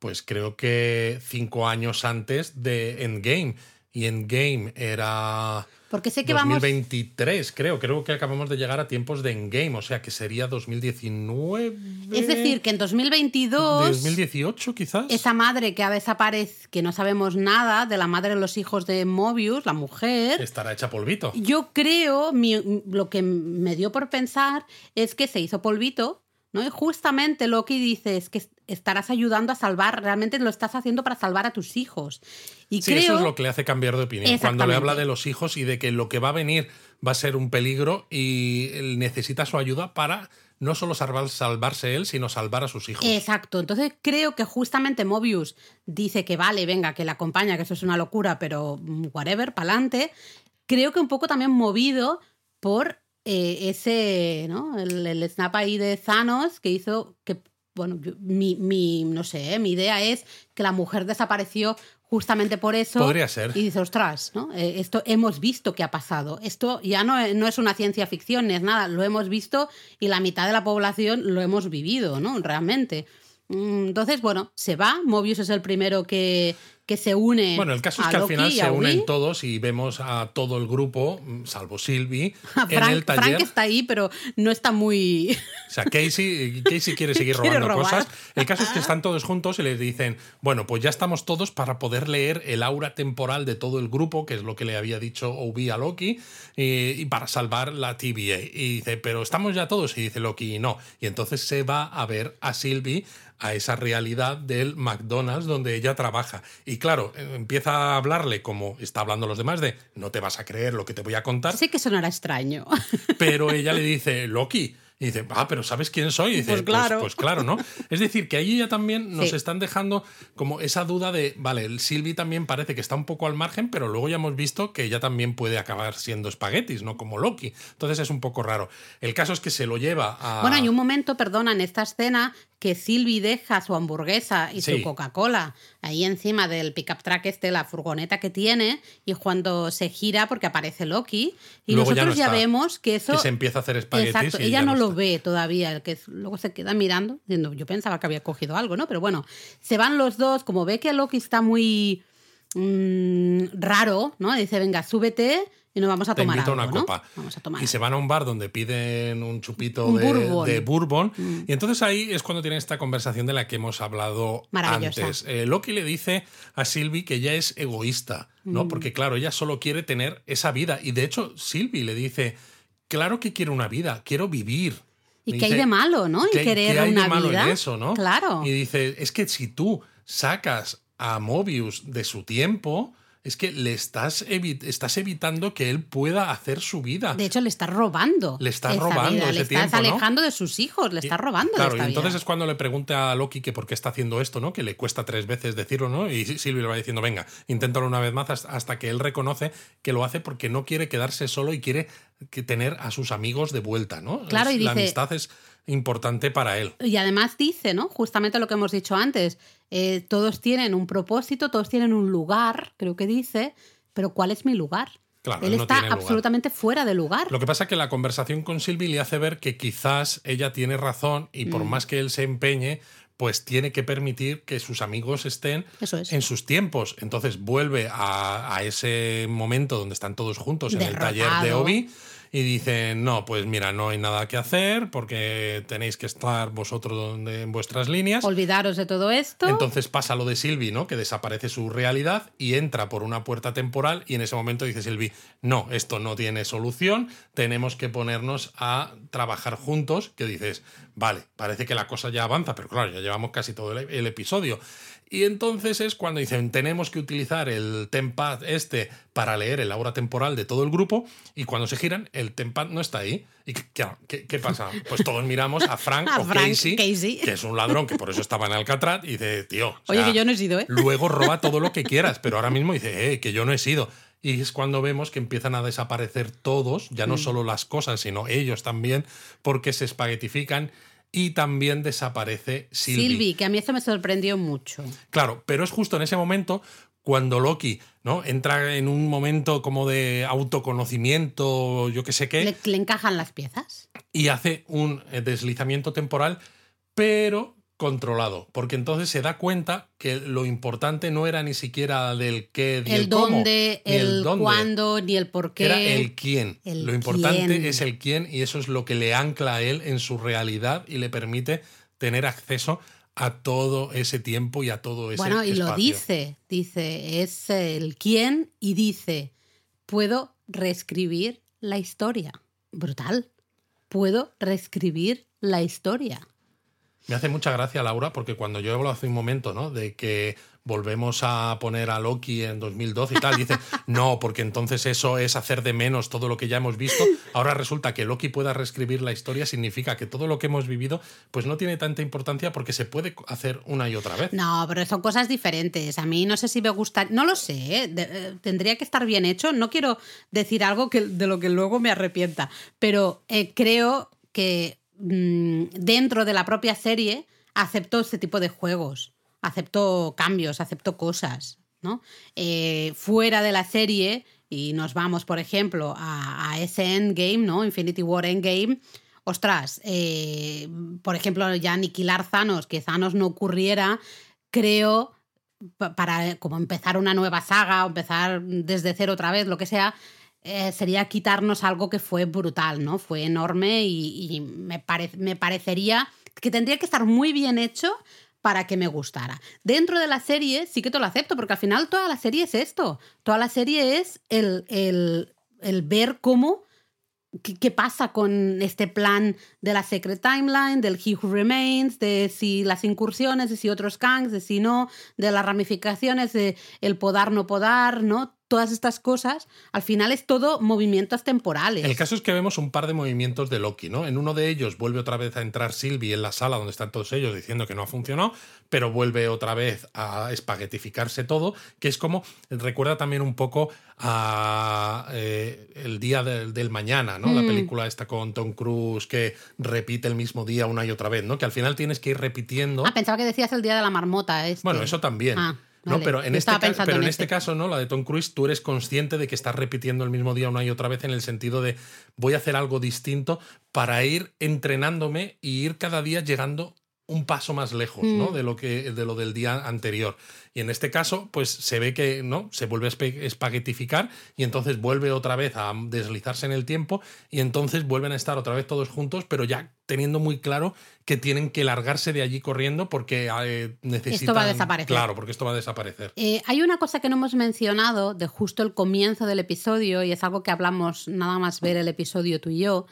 Pues creo que cinco años antes de Endgame. Y Endgame era Porque sé que vamos 2023, creo. Creo que acabamos de llegar a tiempos de Endgame, o sea que sería 2019. Es decir, que en 2022 2018 quizás. esa madre que ha desaparecido, que no sabemos nada de la madre de los hijos de Mobius, la mujer, Estará hecha polvito. Yo creo, mi- lo que me dio por pensar es que se hizo polvito, ¿no? Y justamente Loki dice es que estarás ayudando a salvar, realmente lo estás haciendo para salvar a tus hijos. Y Sí, creo, eso es lo que le hace cambiar de opinión. Cuando le habla de los hijos y de que lo que va a venir va a ser un peligro y él necesita su ayuda para no solo salvar- salvarse él, sino salvar a sus hijos. Exacto, entonces creo que justamente Mobius dice que vale, venga, que la acompaña, que eso es una locura, pero whatever, pa'lante. Creo que un poco también movido por eh, ese, ¿no? El, el snap ahí de Thanos que hizo que, bueno, yo- mi, mi- no sé, ¿eh? mi idea es que la mujer desapareció justamente por eso. Podría ser. Y dice, ostras, ¿no? Eh, esto hemos visto que ha pasado. Esto ya no, es- no es una ciencia ficción, ni es nada, lo hemos visto y la mitad de la población lo hemos vivido, ¿no? Realmente. Mm, Entonces, bueno, se va. Mobius es el primero que, que se une. Bueno, el caso es que al final se unen todos y vemos a todo el grupo, salvo Sylvie, A <laughs> en Frank, el taller. Frank está ahí, pero no está muy. O sea, Casey, Casey quiere <laughs> seguir Quiere robando robar. cosas. El caso es que <laughs> están todos juntos y les dicen, bueno, pues ya estamos todos para poder leer el aura temporal de todo el grupo, que es lo que le había dicho Obi a Loki, y, y para salvar la TVA. Y dice, pero estamos ya todos. Y dice Loki, no. Y entonces se va a ver a Sylvie a esa realidad del McDonald's donde ella trabaja. Y claro, eh, empieza a hablarle como está hablando los demás de, no te vas a creer lo que te voy a contar. Sé que sonará extraño. <laughs> Pero ella le dice, Loki. Y dice, ah, pero ¿sabes quién soy? Y dice, Pues claro. Pues, claro, ¿no? Es decir, que ahí ya también nos Sí. están dejando como esa duda de, vale, el Sylvie también parece que está un poco al margen, pero luego ya hemos visto que ella también puede acabar siendo espaguetis, ¿no? Como Loki. Entonces es un poco raro. El caso es que se lo lleva a... Bueno, hay un momento, perdona, en esta escena que Sylvie deja su hamburguesa y Sí. su Coca-Cola ahí encima del pickup truck este, la furgoneta que tiene, y cuando se gira porque aparece Loki, y Luego ya nosotros no ya, vemos que eso... que se empieza a hacer espaguetis. Exacto, y ella ya no, lo ve todavía, el que luego se queda mirando, diciendo, yo pensaba que había cogido algo, ¿no? Pero bueno, se van los dos, como ve que Loki está muy mm, raro, ¿no? Dice, venga, súbete y nos vamos a Te tomar invito a algo, una ¿no? copa. Vamos a tomar Y se van a un bar donde piden un chupito Un de, bourbon. Mm. de bourbon. Y entonces ahí es cuando tienen esta conversación de la que hemos hablado antes. Eh, Loki le dice a Sylvie que ella es egoísta, Mm. ¿no? Porque claro, ella solo quiere tener esa vida. Y de hecho, Sylvie le dice, claro que quiero una vida, quiero vivir. ¿Y Le qué hay de malo, no? En ¿qué- querer qué hay una de malo vida. en eso, no? Claro. Y dice, es que si tú sacas a Mobius de su tiempo, es que le estás, evi- estás evitando que él pueda hacer su vida. De hecho, le estás robando. Le estás robando vida, ese Le estás tiempo, ¿no? alejando de sus hijos, le estás robando. de Claro, y entonces vida. es cuando le pregunta a Loki que por qué está haciendo esto, ¿no? Que le cuesta tres veces decirlo, ¿no? Y Silvia le va diciendo, venga, inténtalo una vez más hasta- que él reconoce que lo hace porque no quiere quedarse solo y quiere que tener a sus amigos de vuelta, ¿no? Claro, Es- y La amistad es importante para él. Y además dice, ¿no? Justamente lo que hemos dicho antes. eh, todos tienen un propósito, todos tienen un lugar, creo que dice, pero ¿cuál es mi lugar? Claro, Él él no está absolutamente fuera de lugar. Lo que pasa es que la conversación con Sylvie le hace ver que quizás ella tiene razón y Mm. por más que él se empeñe, pues tiene que permitir que sus amigos estén es. en sus tiempos. Entonces vuelve a, a ese momento donde están todos juntos en el taller de. Obi y dicen, no, pues mira, no hay nada que hacer porque tenéis que estar vosotros donde, en vuestras líneas. Olvidaros de todo esto. Entonces pasa lo de Sylvie, ¿no? Que desaparece su realidad y entra por una puerta temporal y en ese momento dice Sylvie, no, esto no tiene solución, tenemos que ponernos a trabajar juntos, que dices, vale, parece que la cosa ya avanza, pero claro, ya llevamos casi todo el, el episodio. Y entonces es cuando dicen, tenemos que utilizar el tempad este para leer el aura temporal de todo el grupo y cuando se giran, el tempad no está ahí. ¿Y qué, qué, qué pasa? Pues todos miramos a Frank <laughs> A o Frank Casey, Casey. que es un ladrón que por eso estaba en Alcatraz y dice, tío, o Oye, que yo no he sido, ¿eh? luego roba todo lo que <laughs> quieras, pero ahora mismo dice, eh, que yo no he sido. Y es cuando vemos que empiezan a desaparecer todos, ya Mm. no solo las cosas, sino ellos también, porque se espaguetifican y también desaparece Sylvie. Silvi, que a mí eso me sorprendió mucho. Claro, pero es justo en ese momento cuando Loki ¿no? entra en un momento como de autoconocimiento, yo qué sé qué, ¿Le, le encajan las piezas? y hace un eh, deslizamiento temporal, pero controlado, porque entonces se da cuenta que lo importante no era ni siquiera del qué, ni el, el cómo, dónde, ni el, dónde. cuándo, ni el por qué. Era el quién. El lo importante quién. es el quién y eso es lo que le ancla a él en su realidad y le permite tener acceso a todo ese tiempo y a todo ese Bueno, y lo dice, dice, es el quién y dice, puedo reescribir la historia. Brutal. Puedo reescribir la historia. Me hace mucha gracia, Laura, porque cuando yo hablo hace un momento, ¿no? De que volvemos a poner a Loki en 2012 y tal, dice, <laughs> no, porque entonces eso es hacer de menos todo lo que ya hemos visto. Ahora resulta que Loki pueda reescribir la historia, significa que todo lo que hemos vivido, pues no tiene tanta importancia porque se puede hacer una y otra vez. No, pero son cosas diferentes. A mí no sé si me gusta, no lo sé, ¿eh? De- eh, tendría que estar bien hecho. No quiero decir algo que, de lo que luego me arrepienta, pero eh, creo que mm, dentro de la propia serie aceptó este tipo de juegos, aceptó cambios, aceptó cosas, ¿no? Eh, fuera de la serie y nos vamos, por ejemplo, a, a ese Endgame, ¿no? Infinity War Endgame. Ostras, eh, por ejemplo, ya aniquilar Thanos, que Thanos no ocurriera, creo, pa- para como empezar una nueva saga empezar desde cero otra vez, lo que sea, eh, sería quitarnos algo que fue brutal, ¿no? Fue enorme y, me, pare- me parecería que tendría que estar muy bien hecho para que me gustara. Dentro de la serie sí que te lo acepto, porque al final toda la serie es esto. Toda la serie es el, el- el ver cómo ¿Qué, qué pasa con este plan de la Secret Timeline, del He Who Remains, de si las incursiones, de si otros Kangs, de si no, de las ramificaciones, de el podar, no podar, ¿no? Todas estas cosas, al final es todo movimientos temporales. El caso es que vemos un par de movimientos de Loki, ¿no? En uno de ellos vuelve otra vez a entrar Sylvie en la sala donde están todos ellos diciendo que no ha funcionado, pero vuelve otra vez a espaguetificarse todo, que es como, recuerda también un poco a eh, El Día del, del Mañana, ¿no? La Mm. película esta con Tom Cruise que repite el mismo día una y otra vez, ¿no? Que al final tienes que ir repitiendo. Ah, pensaba que decías el día de la marmota. Este. Bueno, eso también. Ah, No, pero en, este, estaba ca- pensando pero en en este este. caso, ¿no? La de Tom Cruise, tú eres consciente de que estás repitiendo el mismo día una y otra vez en el sentido de voy a hacer algo distinto para ir entrenándome y ir cada día llegando un paso más lejos, ¿no? Mm. De lo que de lo del día anterior. Y en este caso, pues se ve que no se vuelve a espaguetificar y entonces vuelve otra vez a deslizarse en el tiempo y entonces vuelven a estar otra vez todos juntos, pero ya teniendo muy claro que tienen que largarse de allí corriendo porque eh, necesitan va a desaparecer. Claro, porque esto va a desaparecer. Eh, hay una cosa que no hemos mencionado de justo el comienzo del episodio, y es algo que hablamos nada más ver el episodio tú y yo,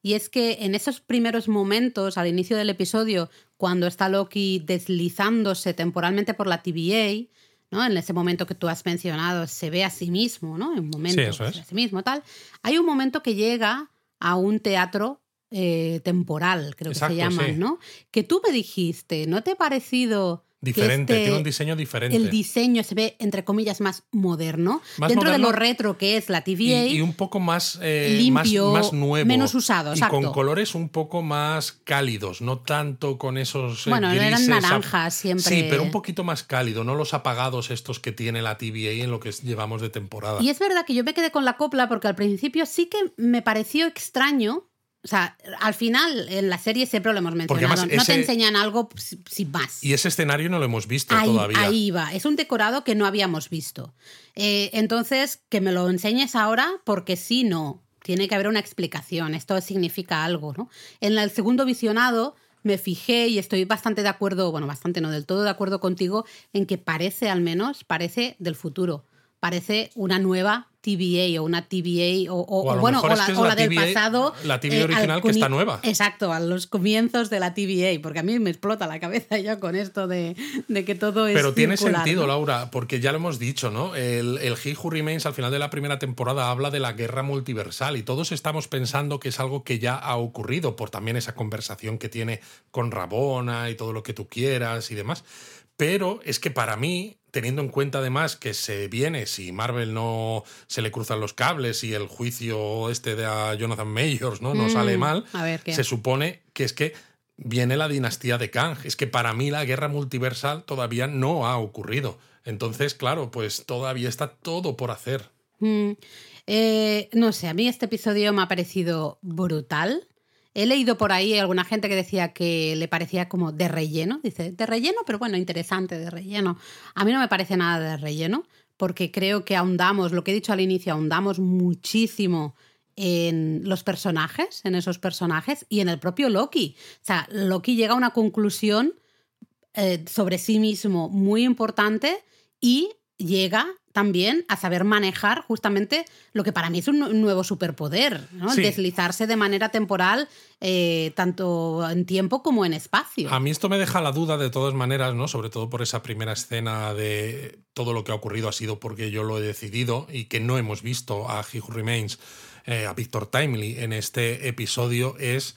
y es que en esos primeros momentos, al inicio del episodio, cuando está Loki deslizándose temporalmente por la TVA, ¿no? en ese momento que tú has mencionado, se ve a sí mismo, ¿no? En un momento Sí, eso se es. ve a sí mismo, tal. Hay un momento que llega a un teatro eh, temporal, creo Exacto, que se llaman, sí. ¿no? Que tú me dijiste, ¿no te ha parecido Diferente, este- tiene un diseño diferente. el diseño se ve, entre comillas, más moderno. Más dentro moderno de lo retro que es la y, TVA. y un poco más, eh, Limpio, más, más nuevo. menos usado, Y exacto. con colores un poco más cálidos, no tanto con esos eh, Bueno, eran grises, ap- naranjas siempre. Sí, pero un poquito más cálido, no los apagados estos que tiene la TVA en lo que llevamos de temporada. Y es verdad que yo me quedé con la copla porque al principio sí que me pareció extraño. O sea, al final en la serie siempre lo hemos mencionado. No te enseñan algo si- sin más. Y ese escenario no lo hemos visto ahí, todavía. ahí va. Es un decorado que no habíamos visto. Eh, entonces, que me lo enseñes ahora, porque sí, no. tiene que haber una explicación, esto significa algo, ¿no? En el segundo visionado me fijé y estoy bastante de acuerdo, bueno, bastante no del todo de acuerdo contigo en que parece al menos, parece del futuro, parece una nueva TVA o una TVA o, bueno o la, del pasado la TVA eh, original que está nueva. Exacto a los comienzos de la TVA porque a mí me explota la cabeza ya con esto de, que todo es pero tiene sentido Laura porque ya lo hemos dicho no el, el He Who Remains al final de la primera temporada habla de la guerra multiversal y todos estamos pensando que es algo que ya ha ocurrido por también esa conversación que tiene con Rabona y todo lo que tú quieras y demás pero es que para mí teniendo en cuenta además que se viene, si Marvel no se le cruzan los cables y el juicio este de a Jonathan Mayors ¿no? no sale mm, mal, se supone que es que viene la dinastía de Kang. Es que para mí la guerra multiversal todavía no ha ocurrido. Entonces, claro, pues todavía está todo por hacer. Mm, eh, no sé, a mí este episodio me ha parecido brutal. He leído por ahí alguna gente que decía que le parecía como de relleno. Dice, de relleno, pero bueno, interesante, de relleno. A mí no me parece nada de relleno, porque creo que ahondamos, lo que he dicho al inicio, ahondamos muchísimo en los personajes, en esos personajes y en el propio Loki. O sea, Loki llega a una conclusión eh, sobre sí mismo muy importante y llega también a saber manejar justamente lo que para mí es un nuevo superpoder, ¿no? deslizarse de manera temporal eh, tanto en tiempo como en espacio. A mí esto me deja la duda de todas maneras, ¿no? Sobre todo por esa primera escena de todo lo que ha ocurrido ha sido porque yo lo he decidido y que no hemos visto a He Who Remains, eh, a Victor Timely en este episodio es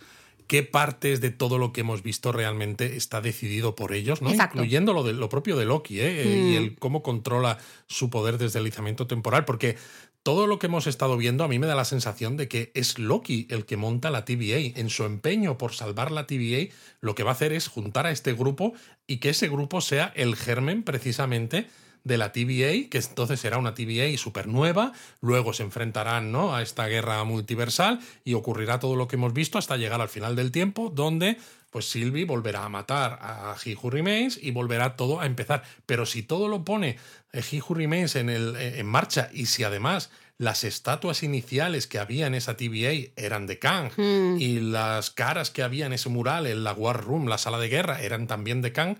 qué partes de todo lo que hemos visto realmente está decidido por ellos, ¿no? incluyendo lo, de, lo propio de Loki ¿eh? y mm. el cómo controla su poder desde deslizamiento temporal, porque todo lo que hemos estado viendo a mí me da la sensación de que es Loki el que monta la TVA. En su empeño por salvar la TVA, lo que va a hacer es juntar a este grupo y que ese grupo sea el germen precisamente de la TVA, que entonces será una TVA súper nueva, luego se enfrentarán ¿no? a esta guerra multiversal y ocurrirá todo lo que hemos visto hasta llegar al final del tiempo, donde pues Sylvie volverá a matar a He Who Remains y volverá todo a empezar. Pero si todo lo pone eh, He Who Remains en, el, eh, en marcha y si además las estatuas iniciales que había en esa TVA eran de Kang hmm. y las caras que había en ese mural en la War Room, la sala de guerra, eran también de Kang,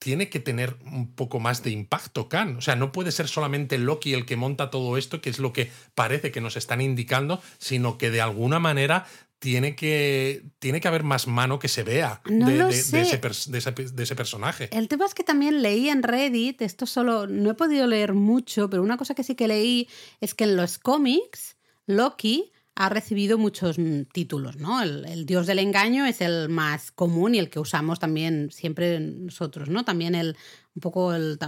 tiene que tener un poco más de impacto Khan. O sea, no puede ser solamente Loki el que monta todo esto, que es lo que parece que nos están indicando, sino que de alguna manera tiene que, tiene que haber más mano que se vea de, ese, personaje. El tema es que también leí en Reddit, esto solo no he podido leer mucho, pero una cosa que sí que leí es que en los cómics Loki ha recibido muchos mm, títulos, ¿no? El, dios del engaño es el más común y el que usamos también siempre nosotros, ¿no? También el un poco el,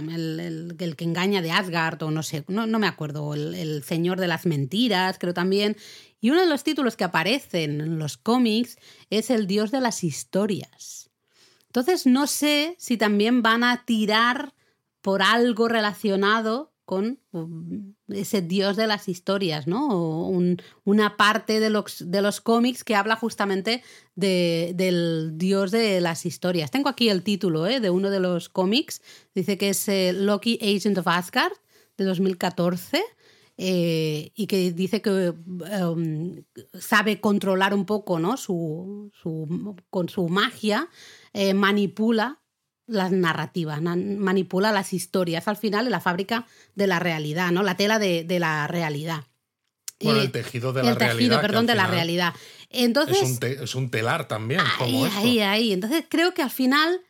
que engaña de Asgard o no sé, no, me acuerdo, el, señor de las mentiras, creo también. Y uno de los títulos que aparecen en los cómics es el dios de las historias. Entonces no sé si también van a tirar por algo relacionado con um, ese dios de las historias, ¿no? una parte de los, de los cómics que habla justamente del dios de las historias. Tengo aquí el título ¿eh? de uno de los cómics. Dice que es eh, Loki Agent of Asgard de 2014. Eh, y que dice que um, sabe controlar un poco ¿no? su, con su magia, manipula las narrativas, manipula las historias al final en la fábrica de la realidad, ¿no? La tela de, la realidad. Bueno, el tejido de la realidad. El tejido, perdón, de la realidad. Entonces, es un, telar también. Ahí, ahí, ahí. Entonces creo que al final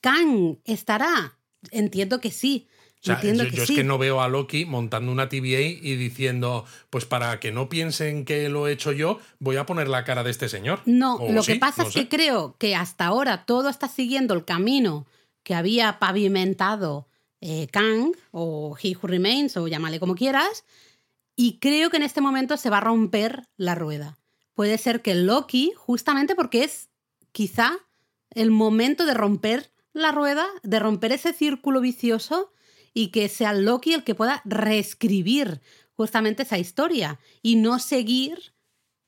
Kang estará. Entiendo que sí yo, es que no veo a Loki montando una TVA y diciendo, pues para que no piensen que lo he hecho yo, voy a poner la cara de este señor. No, lo que pasa es que creo que hasta ahora todo está siguiendo el camino que había pavimentado eh, Kang o He Who Remains o llámale como quieras, y creo que en este momento se va a romper la rueda. Puede ser que Loki, justamente porque es quizá el momento de romper la rueda, de romper ese círculo vicioso y que sea Loki el que pueda reescribir justamente esa historia y no seguir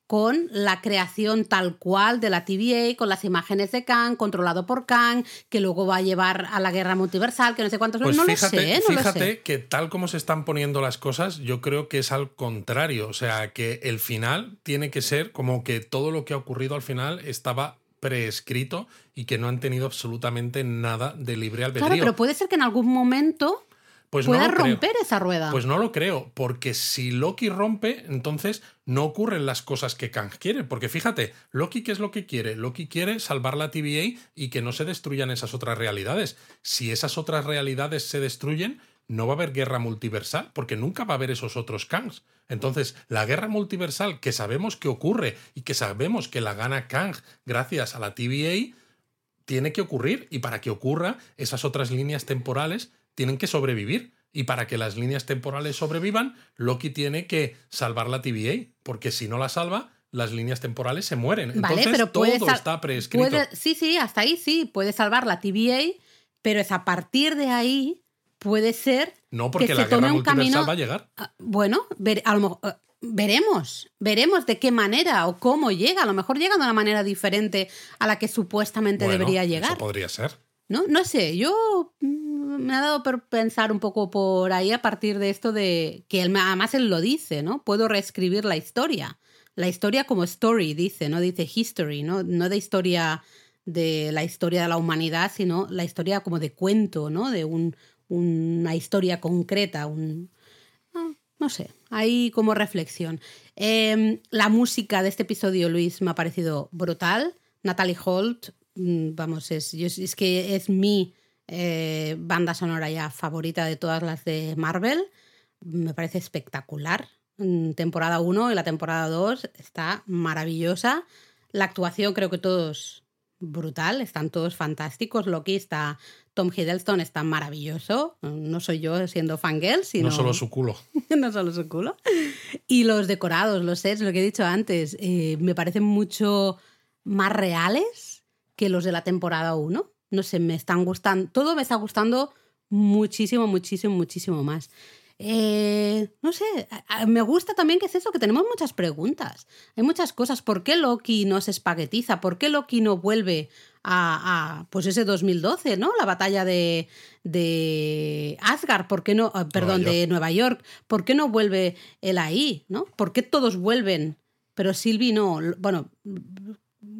con la creación tal cual de la TVA, con las imágenes de Kang, controlado por Kang, que luego va a llevar a la guerra multiversal, que no sé cuántos... Pues no fíjate, lo sé, no fíjate lo sé. que tal como se están poniendo las cosas, yo creo que es al contrario. O sea, que el final tiene que ser como que todo lo que ha ocurrido al final estaba preescrito y que no han tenido absolutamente nada de libre albedrío. Claro, pero puede ser que en algún momento pues no pueda creo. romper esa rueda. Pues no lo creo, porque si Loki rompe, entonces no ocurren las cosas que Kang quiere. Porque fíjate, Loki, ¿qué es lo que quiere? Loki quiere salvar la TVA y que no se destruyan esas otras realidades. Si esas otras realidades se destruyen, no va a haber guerra multiversal, porque nunca va a haber esos otros Kangs. Entonces, la guerra multiversal que sabemos que ocurre y que sabemos que la gana Kang gracias a la TVA, tiene que ocurrir. Y para que ocurra, esas otras líneas temporales tienen que sobrevivir. Y para que las líneas temporales sobrevivan, Loki tiene que salvar la TVA, porque si no la salva, las líneas temporales se mueren. Entonces vale, pero puede todo está prescrito. puede- sí, sí, hasta ahí sí, puede salvar la TVA, pero es a partir de ahí puede ser No, porque que la se tome guerra un multiversal camino- va a llegar. Bueno, ver- a lo mejor, eh, veremos, veremos de qué manera o cómo llega. A lo mejor llega de una manera diferente a la que supuestamente Bueno, debería Eso llegar. podría ser. ¿No? No sé, yo mm, me ha dado por pensar un poco por ahí a partir de esto de que él, además él lo dice, ¿no? Puedo reescribir la historia. La historia como story, dice, no dice history, ¿no? No de historia de la historia de la humanidad, sino la historia como de cuento, ¿no? De un, una historia concreta, un, no, no sé, ahí como reflexión. Eh, la música de este episodio, Luis, me ha parecido brutal. Natalie Holt, vamos, es, yo- es que es mi eh, banda sonora ya favorita de todas las de Marvel. Me parece espectacular. Mm, Temporada 1 y la temporada 2 está maravillosa. La actuación creo que todos brutal, están todos fantásticos. Loki está, Tom Hiddleston está maravilloso. No soy yo siendo fangirl, sino No solo su culo. <laughs> no solo su culo. Y los decorados, los sets, lo que he dicho antes, eh, me parecen mucho más reales que los de la temporada 1. No sé, me están gustando, todo me está gustando muchísimo, muchísimo, muchísimo más. Eh, no sé, me gusta también que es eso, que tenemos muchas preguntas. Hay muchas cosas. ¿Por qué Loki no se espaguetiza? ¿Por qué Loki no vuelve a, a, pues ese 2012, ¿no? La batalla de, de Asgard, ¿por qué no? ah, Perdón, Nueva de Nueva York. ¿Por qué no vuelve él ahí, ¿no? ¿Por qué todos vuelven? Pero Sylvie no. Bueno,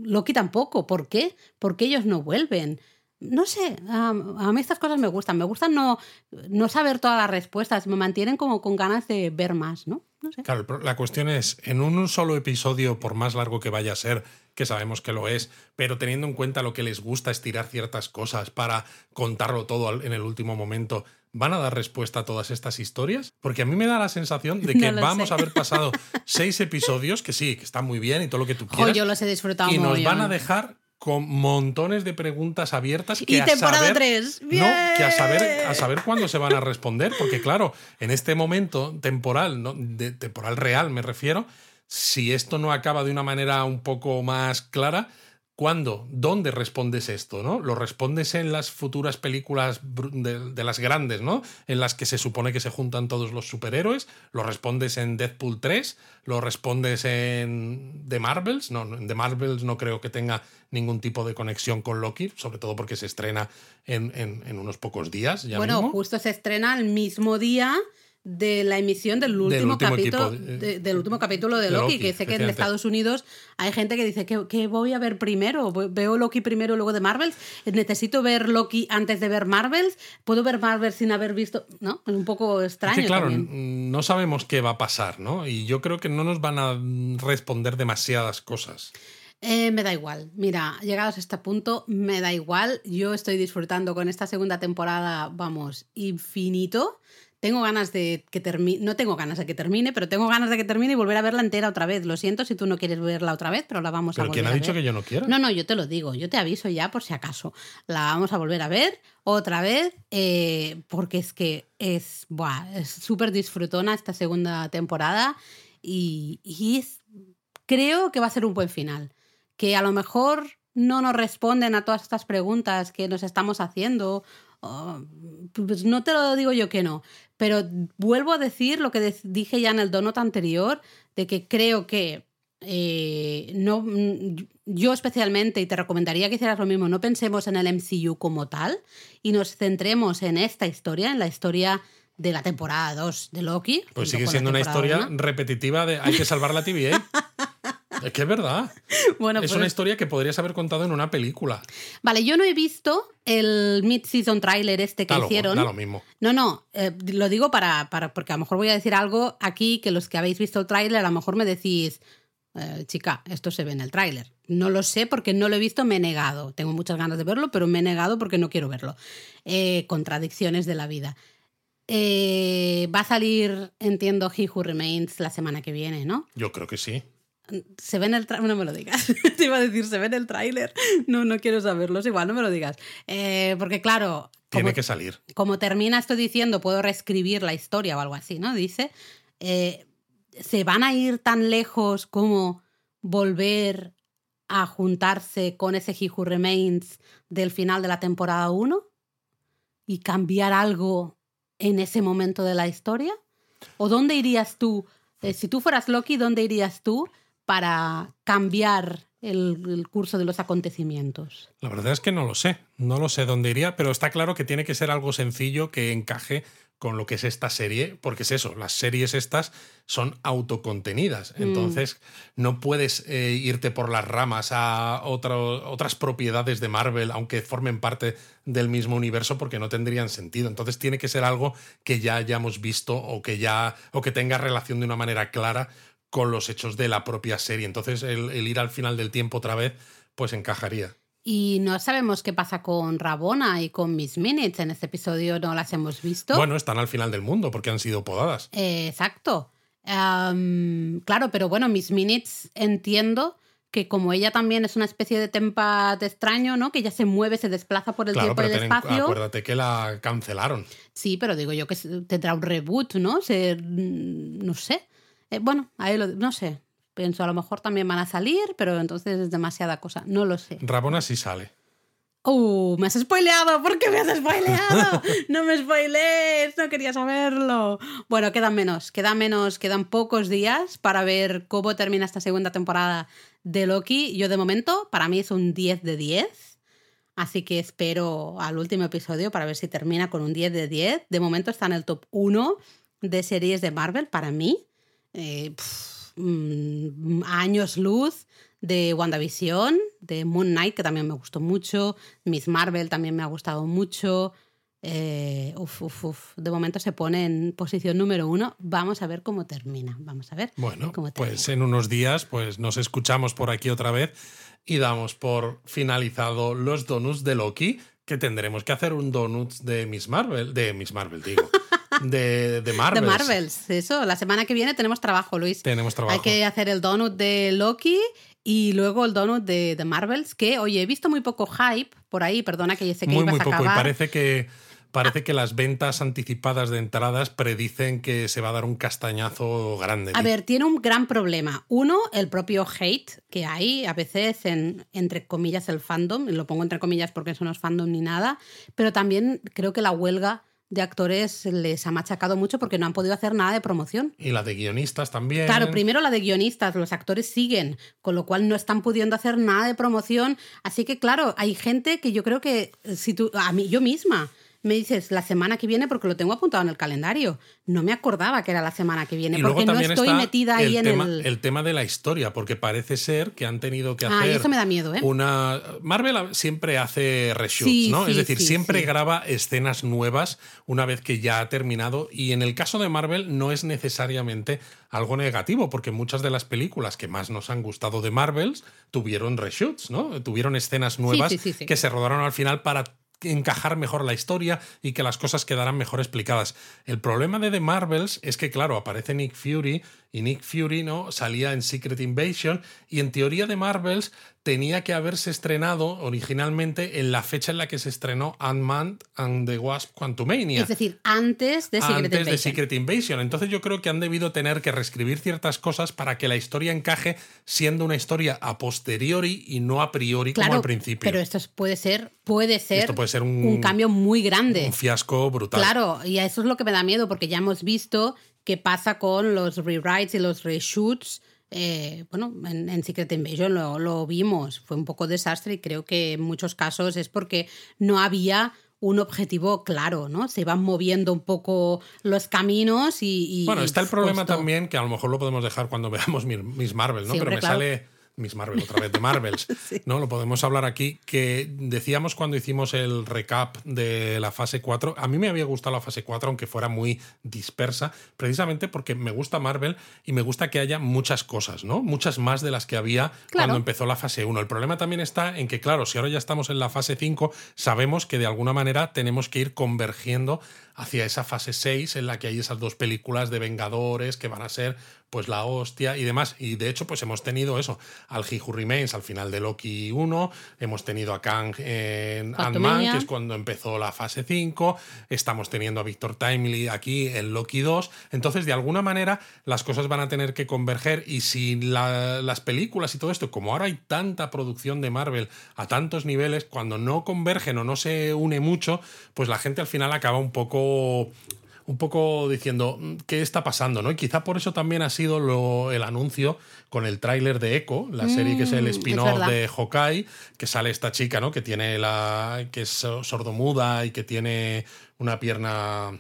Loki tampoco. ¿Por qué? ¿Por qué ellos no vuelven? No sé, a, mí estas cosas me gustan. Me gustan no, no saber todas las respuestas. Me mantienen como con ganas de ver más, ¿no? Sé. Claro, la cuestión es, en un solo episodio, por más largo que vaya a ser, que sabemos que lo es, pero teniendo en cuenta lo que les gusta estirar ciertas cosas para contarlo todo en el último momento, ¿van a dar respuesta a todas estas historias? Porque a mí me da la sensación de <laughs> que No vamos sé. a haber pasado <laughs> seis episodios, que sí, que están muy bien y todo lo que tú quieras, yo los he disfrutado y nos van a dejar con montones de preguntas abiertas que Y a temporada saber, 3. no, que a saber, a saber cuándo se van a responder, porque claro, en este momento temporal, ¿no? de, temporal real me refiero, si esto no acaba de una manera un poco más clara, ¿cuándo? ¿Dónde respondes esto? ¿no? ¿Lo respondes en las futuras películas de, de las grandes, ¿no? En las que se supone que se juntan todos los superhéroes. ¿Lo respondes en Deadpool 3? ¿Lo respondes en The Marvels? No, en The Marvels no creo que tenga ningún tipo de conexión con Loki, sobre todo porque se estrena en, en- en unos pocos días. Ya bueno, mismo. justo se estrena el mismo día de la emisión del último, último capítulo equipo, eh, de- del último capítulo de de Loki, Loki, que sé que en. Estados Unidos hay gente que dice que, que voy a ver primero, veo Loki primero luego de Marvels, necesito ver Loki antes de ver Marvels, puedo ver Marvels sin haber visto, ¿no? Es un poco Es extraño que, claro, también. no sabemos qué va a pasar, ¿no? Y yo creo que no nos van a responder demasiadas cosas. Eh, me da igual. Mira, llegados a este punto, me da igual. Yo estoy disfrutando con esta segunda temporada, vamos, infinito. Tengo ganas de que termine, no tengo ganas de que termine, pero tengo ganas de que termine y volver a verla entera otra vez. Lo siento si tú no quieres verla otra vez, pero la vamos a volver ¿quién ha a dicho ver. que yo no quiera? No, no, yo te lo digo, yo te aviso ya por si acaso. La vamos a volver a ver otra vez, eh, porque es que es buah, es súper disfrutona esta segunda temporada y, y es- creo que va a ser un buen final. Que a lo mejor no nos responden a todas estas preguntas que nos estamos haciendo. pues no te lo digo yo que no, pero vuelvo a decir lo que dije ya en el donut anterior, de que creo que eh, no, mm, yo especialmente, y te recomendaría que hicieras lo mismo, no pensemos en el MCU como tal y nos centremos en esta historia, en la historia de la temporada 2 de Loki. Pues sigue siendo una historia repetitiva de hay que salvar la TVA. <laughs> es que es verdad. <laughs> Bueno, es una pues historia que podrías haber contado en una película. Vale, yo no he visto el mid-season trailer este que hicieron. Da lo mismo. No, no, eh, lo digo para, para, porque a lo mejor voy a decir algo aquí que los que habéis visto el tráiler a lo mejor me decís, eh, chica, esto se ve en el tráiler. No lo sé porque no lo he visto, me he negado. Tengo muchas ganas de verlo, pero me he negado porque no quiero verlo. Eh, contradicciones de la vida. Eh, va a salir, entiendo, He Who Remains la semana que viene, ¿no? Yo creo que sí. Se ve en el no me lo digas. <laughs> Te iba a decir, se ve en el tráiler. No, no quiero saberlo, igual, no me lo digas. porque claro... Tiene que salir. Como termina esto diciendo, puedo reescribir la historia o algo así, ¿no? Dice, ¿se van a ir tan lejos como volver a juntarse con ese He Who Remains del final de la temporada 1 y cambiar algo en ese momento de la historia? ¿O dónde irías tú? Eh, si tú fueras Loki, ¿dónde irías tú para cambiar el, el, curso de los acontecimientos? La verdad es que no lo sé, no lo sé dónde iría, pero está claro que tiene que ser algo sencillo que encaje con lo que es esta serie, porque es eso, las series estas son autocontenidas, mm. entonces no puedes eh, irte por las ramas a otras propiedades de Marvel, aunque formen parte del mismo universo, porque no tendrían sentido. Entonces tiene que ser algo que ya hayamos visto o que ya o que tenga relación de una manera clara con los hechos de la propia serie. Entonces el ir al final del tiempo otra vez, pues encajaría. Y no sabemos qué pasa con Rabona y con Miss Minutes. En este episodio no las hemos visto. Bueno, están al final del mundo porque han sido podadas. exacto. claro, pero bueno, Miss Minutes entiendo que como ella también es una especie de tempat extraño, ¿no? Que ella se mueve, se desplaza por el tiempo y el espacio. Acuérdate que la cancelaron. Sí, pero digo yo que tendrá un reboot, ¿no? Se, no sé. Eh, bueno, ahí lo, no sé. Pienso, a lo mejor también van a salir, pero entonces es demasiada cosa. No lo sé. Rabona sí sale. ¡Uh! Me has spoileado. ¿Por qué me has spoileado? <laughs> no me spoilees. No quería saberlo. Bueno, quedan menos. Quedan menos. Quedan pocos días para ver cómo termina esta segunda temporada de Loki. Yo, de momento, para mí es un 10 de 10. Así que espero al último episodio para ver si termina con un 10 de 10. De momento está en el top 1 de series de Marvel para mí. Eh, Mm, años luz de WandaVision, de Moon Knight, que también me gustó mucho, Miss Marvel también me ha gustado mucho. Eh, de momento se pone en posición número uno. Vamos a ver cómo termina. Vamos a ver. Bueno, cómo pues en unos días pues nos escuchamos por aquí otra vez y damos por finalizado los donuts de Loki, que tendremos que hacer un donuts de Miss Marvel, de Miss Marvel digo. <laughs> de, de Marvels. De Marvels, eso. La semana que viene tenemos trabajo, Luis. Tenemos trabajo. Hay que hacer el donut de Loki y luego el donut de, de Marvels, que, oye, he visto muy poco hype por ahí, perdona que sé que muy, ibas muy a poco. acabar. Y parece que parece que las ventas anticipadas de entradas predicen que se va a dar un castañazo grande. A ver, tiene un gran problema. Uno, el propio hate que hay a veces en, entre comillas, el fandom. Lo pongo entre comillas porque eso no es fandom ni nada. Pero también creo que la huelga de actores les ha machacado mucho porque no han podido hacer nada de promoción. Y la de guionistas también. Claro, primero la de guionistas, los actores siguen, con lo cual no están pudiendo hacer nada de promoción. Así que, claro, hay gente que yo creo que, si tú, a mí, yo misma, me dices la semana que viene porque lo tengo apuntado en el calendario. No me acordaba que era la semana que viene porque no estoy metida ahí en el... el tema de la historia, porque parece ser que han tenido que hacer. Ah, eso me da miedo, ¿eh? Una. Marvel siempre hace reshoots, ¿no? es decir, siempre graba escenas nuevas una vez que ya ha terminado. Y en el caso de Marvel no es necesariamente algo negativo, porque muchas de las películas que más nos han gustado de Marvel tuvieron reshoots, ¿no? Tuvieron escenas nuevas que se rodaron al final para encajar mejor la historia y que las cosas quedaran mejor explicadas. El problema de The Marvels es que, claro, aparece Nick Fury y Nick Fury no salía en Secret Invasion y en teoría de Marvels tenía que haberse estrenado originalmente en la fecha en la que se estrenó Ant-Man and the Wasp Quantumania. Es decir, antes de Secret antes Invasion. de Secret Invasion. Entonces yo creo que han debido tener que reescribir ciertas cosas para que la historia encaje siendo una historia a posteriori y no a priori como al principio. Pero esto puede ser, puede ser, esto puede ser un, un cambio muy grande. Un fiasco brutal. Claro, y eso es lo que me da miedo porque ya hemos visto qué pasa con los rewrites y los reshoots eh, bueno, en, Secret Invasion lo, lo vimos, fue un poco desastre y creo que en muchos casos es porque no había un objetivo claro, ¿no? Se van moviendo un poco los caminos y... bueno, está el problema también, que a lo mejor lo podemos dejar cuando <laughs> veamos Miss Marvel, ¿no? Pero me sale Miss Marvel otra vez, de Marvels, <laughs> ¿no? Lo podemos hablar aquí, que decíamos cuando hicimos el recap de la fase 4, a mí me había gustado la fase 4, aunque fuera muy dispersa, precisamente porque me gusta Marvel y me gusta que haya muchas cosas, ¿no? Muchas más de las que había cuando empezó la fase 1. El problema también está en que, claro, si ahora ya estamos en la fase 5, sabemos que de alguna manera tenemos que ir convergiendo hacia esa fase 6 en la que hay esas dos películas de Vengadores que van a ser pues la hostia y demás. Y de hecho, pues hemos tenido eso, al He Who Remains al final de Loki 1, hemos tenido a Kang en Ant-Man, que es cuando empezó la fase 5, estamos teniendo a Victor Timely aquí en Loki 2. Entonces, de alguna manera, las cosas van a tener que converger y si las películas y todo esto, como ahora hay tanta producción de Marvel a tantos niveles, cuando no convergen o no se une mucho, pues la gente al final acaba un poco un poco diciendo mm, qué está pasando, ¿no? Y quizá por eso también ha sido lo, el anuncio con el tráiler de Echo, la serie que es el mm, spin-off de Hawkeye, que sale esta chica, ¿no? Que tiene la. que es sordomuda y que tiene una pierna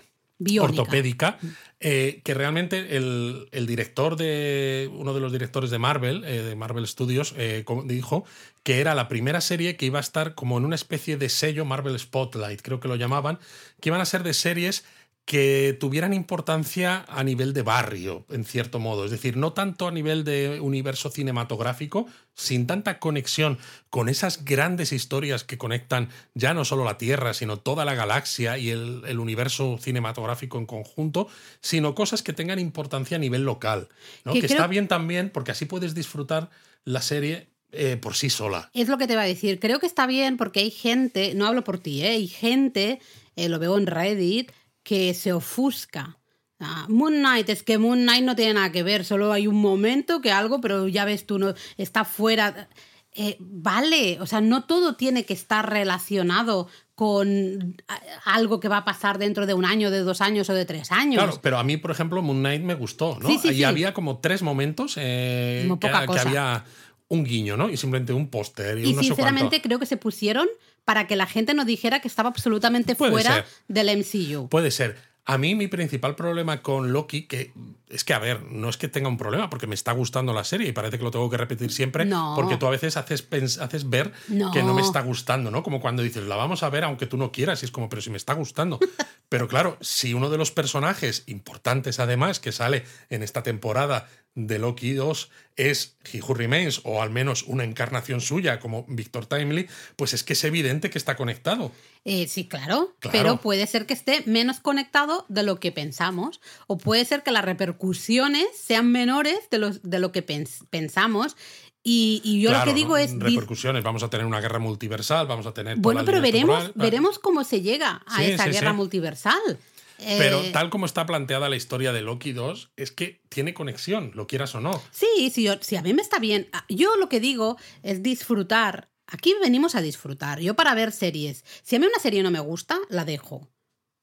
ortopédica. Eh, que realmente el, director de. uno de los directores de Marvel, eh, de Marvel Studios, eh, dijo que era la primera serie que iba a estar como en una especie de sello Marvel Spotlight, creo que lo llamaban, que iban a ser de series que tuvieran importancia a nivel de barrio, en cierto modo. Es decir, no tanto a nivel de universo cinematográfico, sin tanta conexión con esas grandes historias que conectan ya no solo la Tierra, sino toda la galaxia y el, universo cinematográfico en conjunto, sino cosas que tengan importancia a nivel local. Que, está bien también, porque así puedes disfrutar la serie eh, por sí sola. Es lo que te va a decir. Creo que está bien porque hay gente, no hablo por ti, ¿eh? hay gente, eh, lo veo en Reddit, que se ofusca. Ah, Moon Knight, es que Moon Knight no tiene nada que ver, solo hay un momento que algo, pero ya ves tú, no, está fuera. Eh, vale, o sea, no todo tiene que estar relacionado con algo que va a pasar dentro de un año, de dos años o de tres años. Claro, pero a mí, por ejemplo, Moon Knight me gustó, ¿no? y había como tres momentos eh, que, había un guiño, ¿no? Y simplemente un póster. Y, y sinceramente creo que se pusieron para que la gente no dijera que estaba absolutamente fuera del MCU. Puede ser. A mí mi principal problema con Loki, que es que, a ver, no es que tenga un problema, porque me está gustando la serie y parece que lo tengo que repetir siempre, porque tú a veces haces, haces ver que no me está gustando, ¿no? Como cuando dices, la vamos a ver aunque tú no quieras, y es como, pero si me está gustando. <laughs> pero claro, si uno de los personajes importantes además que sale en esta temporada de Loki 2 es He Who Remains, o al menos una encarnación suya como Victor Timely, pues es que es evidente que está conectado. Eh, sí, claro, pero puede ser que esté menos conectado de lo que pensamos, o puede ser que las repercusiones sean menores de, los, de lo que pensamos. Y, yo lo que digo es. Repercusiones, vamos a tener una guerra multiversal, vamos a tener. Bueno, pero veremos, veremos cómo se llega a esa guerra multiversal. Pero eh, tal como está planteada la historia de Loki 2, es que tiene conexión, lo quieras o no. Sí, sí, sí, a mí me está bien. Ah, yo lo que digo es disfrutar. Aquí venimos a disfrutar. Yo para ver series. Si a mí una serie no me gusta, la dejo.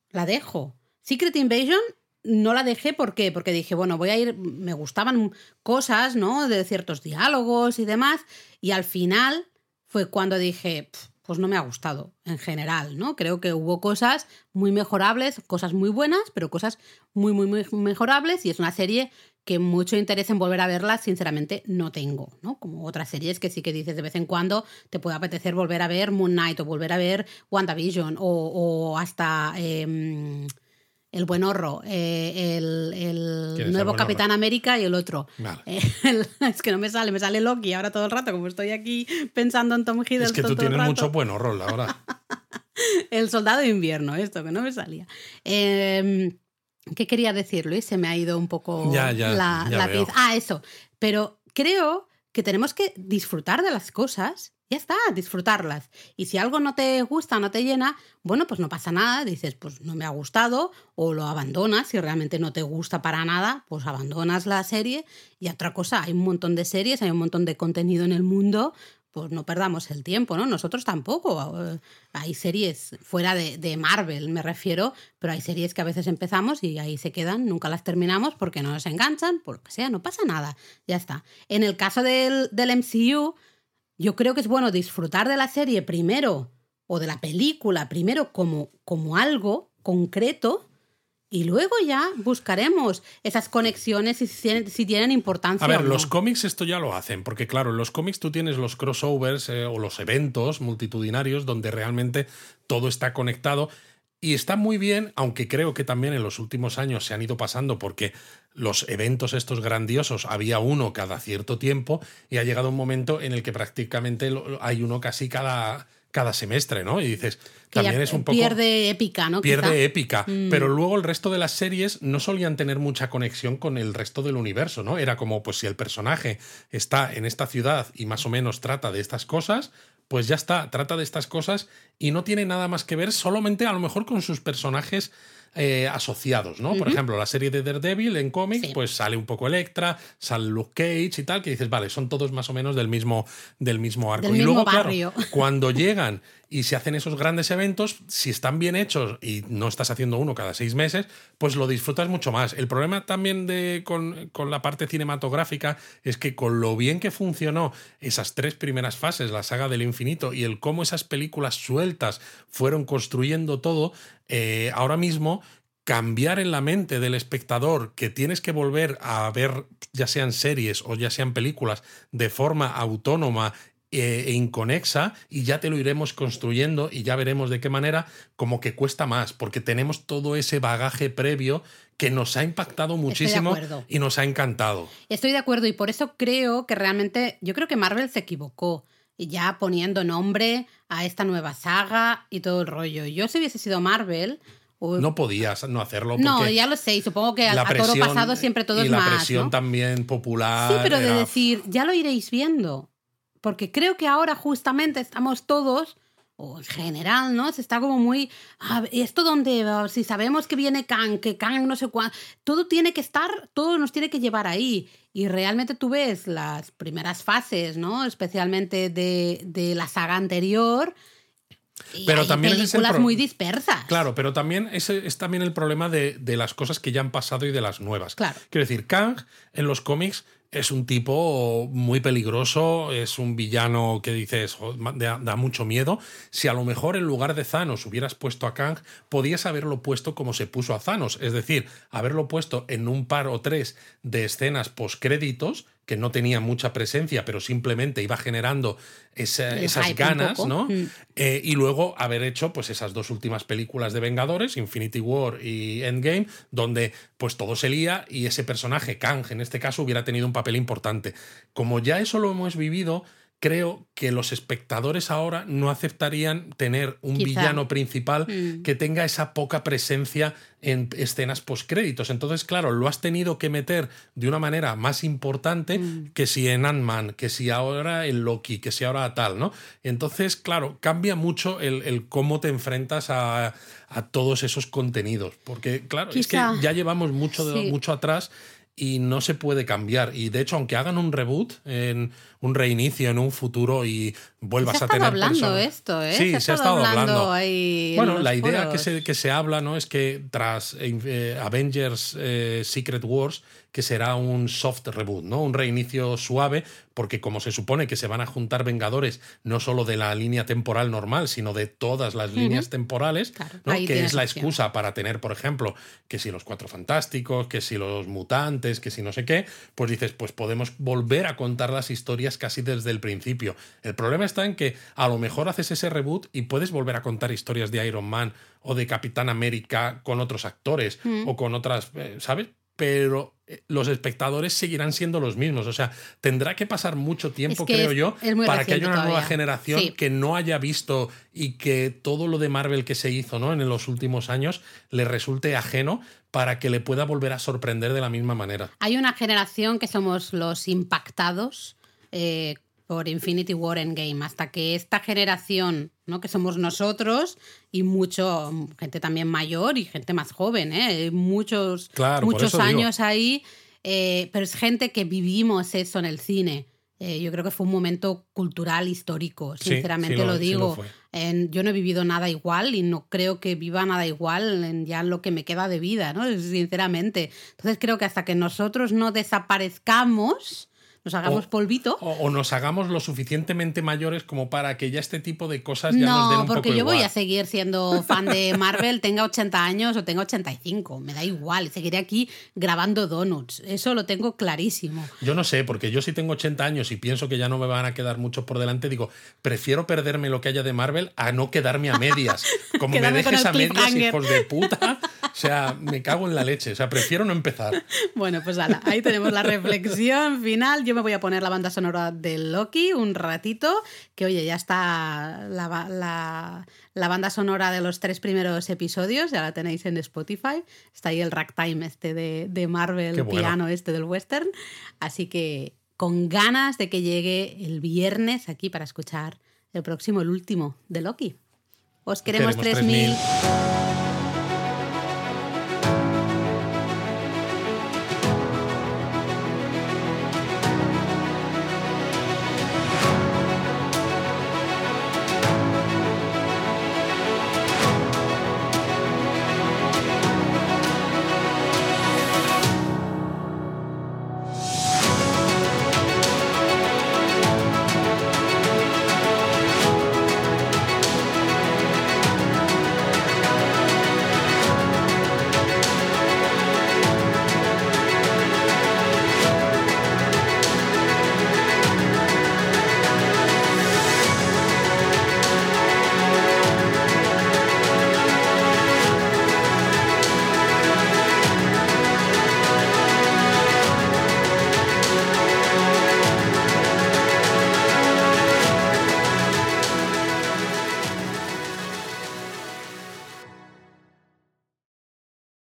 La dejo. Secret Invasion no la dejé ¿por qué? porque dije, bueno, voy a ir, me gustaban cosas, ¿no? De ciertos diálogos y demás, y al final fue cuando dije, pues no me ha gustado en general, ¿no? Creo que hubo cosas muy mejorables, cosas muy buenas, pero cosas muy, muy, muy mejorables y es una serie que mucho interés en volver a verla, sinceramente, no tengo, ¿no? Como otras series que sí que dices de vez en cuando te puede apetecer volver a ver Moon Knight o volver a ver WandaVision o, o hasta... Em, el buen horro, eh, el, nuevo Capitán América y el otro. Eh, <laughs> es que no me sale, me sale Loki ahora todo el rato, como estoy aquí pensando en Tom Hiddleston. Es que tú tienes mucho buen horror ahora. <laughs> el soldado de invierno, esto que no me salía. Em, ¿Qué quería decir, Luis? Se me ha ido un poco la, la Ah, eso. Pero creo que tenemos que disfrutar de las cosas ya está, disfrutarlas. Y si algo no te gusta, no te llena, bueno, pues no pasa nada, dices, pues no me ha gustado, o lo abandonas, si realmente no te gusta para nada, pues abandonas la serie. Y otra cosa, hay un montón de series, hay un montón de contenido en el mundo, pues no perdamos el tiempo, ¿no? Nosotros tampoco. Eh, hay series fuera de, Marvel, me refiero, pero hay series que a veces empezamos y ahí se quedan, nunca las terminamos porque no nos enganchan, por lo que sea, no pasa nada, ya está. En el caso del, del MCU, yo creo que es bueno disfrutar de la serie primero, o de la película primero como, como algo concreto, y luego ya buscaremos esas conexiones y si tienen, importancia. A ver, o no. los cómics esto ya lo hacen, porque claro, en los cómics tú tienes los crossovers eh, o los eventos multitudinarios donde realmente todo está conectado. Y está muy bien, aunque creo que también en los últimos años se han ido pasando porque los eventos estos grandiosos había uno cada cierto tiempo y ha llegado un momento en el que prácticamente hay uno casi cada, cada semestre, ¿no? Y dices, también es un poco... Pierde épica, ¿no? Pierde épica, mm. pero luego el resto de las series no solían tener mucha conexión con el resto del universo, ¿no? Era como, pues si el personaje está en esta ciudad y más o menos trata de estas cosas, pues ya está, trata de estas cosas y no tiene nada más que ver solamente a lo mejor con sus personajes eh, asociados, ¿no? Por ejemplo, la serie de Daredevil en cómics, pues sale un poco Electra, sale Luke Cage y tal, que dices, vale, son todos más o menos del mismo, del mismo arco. y luego, barrio. <laughs> cuando llegan y se hacen esos grandes eventos, si están bien hechos y no estás haciendo uno cada seis meses, pues lo disfrutas mucho más. El problema también de, con, con, la parte cinematográfica es que con lo bien que funcionó esas tres primeras fases, la saga del infinito, y el cómo esas películas sueltas fueron construyendo todo, eh, ahora mismo cambiar en la mente del espectador que tienes que volver a ver ya sean series o ya sean películas de forma autónoma e inconexa y ya te lo iremos construyendo y ya veremos de qué manera como que cuesta más porque tenemos todo ese bagaje previo que nos ha impactado muchísimo y nos ha encantado. Estoy de acuerdo y por eso creo que realmente yo creo que Marvel se equivocó ya poniendo nombre a esta nueva saga y todo el rollo. Yo si hubiese sido Marvel... No podías no hacerlo. no, ya lo sé, y supongo que a, todo pasado siempre todo es más. Y la presión también popular. Sí, pero de decir, ya lo iréis viendo. Porque creo que ahora justamente estamos todos o en general, ¿no? Se está como muy. ¿Esto donde Si sabemos que viene Kang, que Kang no sé cuánto. Todo tiene que estar, todo nos tiene que llevar ahí. Y realmente tú ves las primeras fases, ¿no? Especialmente de, de la saga anterior. pero hay también películas muy dispersas. Claro, pero también ese es también el problema de, de, las cosas que ya han pasado y de las nuevas. Claro. Quiero decir, Kang en los cómics es un tipo muy peligroso, es un villano que dices, da, mucho miedo. Si a lo mejor en lugar de Thanos hubieras puesto a Kang, podías haberlo puesto como se puso a Thanos, es decir, haberlo puesto en un par o tres de escenas postcréditos que no tenía mucha presencia, pero simplemente iba generando esas ganas, ¿no? Mm. Eh, y luego haber hecho pues esas dos últimas películas de Vengadores, Infinity War y Endgame, donde pues todo se lía y ese personaje, Kang, en este caso, hubiera tenido un papel importante. Como ya eso lo hemos vivido, creo que los espectadores ahora no aceptarían tener un villano principal mm. que tenga esa poca presencia en escenas postcréditos. Entonces, claro, lo has tenido que meter de una manera más importante mm. que si en Ant-Man, que si ahora en Loki, que si ahora tal, ¿no? Entonces, claro, cambia mucho el, cómo te enfrentas a, todos esos contenidos. Porque, claro, es que ya llevamos mucho, mucho atrás y no se puede cambiar. Y de hecho, aunque hagan un reboot, en un reinicio en un futuro y vuelvas a tener. hablando esto, ¿eh? Sí, se, ha estado hablando. bueno, la idea que se, que se habla ¿no? es que tras eh, Avengers eh, Secret Wars, que será un soft reboot, ¿no? Un reinicio suave, porque como se supone que se van a juntar Vengadores no solo de la línea temporal normal, sino de todas las líneas temporales, que es la excusa para tener, por ejemplo, que si los Cuatro Fantásticos, que si los mutantes, que si no sé qué, pues dices, pues podemos volver a contar las historias casi desde el principio. El problema está en que a lo mejor haces ese reboot y puedes volver a contar historias de Iron Man o de Capitán América con otros actores o con otras, eh, ¿sabes? pero eh, los espectadores seguirán siendo los mismos. O sea, tendrá que pasar mucho tiempo, creo yo, para que haya una nueva generación que no haya visto y que todo lo de Marvel que se hizo ¿no? en los últimos años le resulte ajeno para que le pueda volver a sorprender de la misma manera. Hay una generación que somos los impactados eh, por Infinity War Endgame, hasta que esta generación, ¿no? que somos nosotros y mucho, gente también mayor y gente más joven, ¿eh? muchos, muchos años ahí, eh, pero es gente que vivimos eso en el cine. eh, yo creo que fue un momento cultural, histórico, Sí, sinceramente sí lo- lo, sí lo digo. fue. En- yo no he vivido nada igual y no creo que viva nada igual en ya lo que me queda de vida, ¿no? Sinceramente. Entonces creo que hasta que nosotros no desaparezcamos, nos hagamos O- polvito. O, o nos hagamos lo suficientemente mayores como para que ya este tipo de cosas ya nos den No, un porque poco yo voy a seguir siendo <laughs> fan de Marvel, tenga 80 años o tenga 85, me da igual, seguiré aquí grabando donuts, eso lo tengo clarísimo. Yo no sé, porque yo si tengo 80 años y pienso que ya no me van a quedar muchos por delante, digo, prefiero perderme lo que haya de Marvel a no quedarme a medias. <laughs> Como me dejes a medias, hijos de puta, o sea, me cago en la leche. O sea, prefiero no empezar. Bueno, pues ala, ahí tenemos la reflexión final. Yo me voy a poner la banda sonora de Loki un ratito, que oye, ya está la, la- la banda sonora de los tres primeros episodios, ya la tenéis en Spotify. Está ahí el ragtime este de, de Marvel, bueno. piano este del western. Así que con ganas de que llegue el viernes aquí para escuchar el próximo, el último de Loki. Os queremos, Queremos 3000. 3000.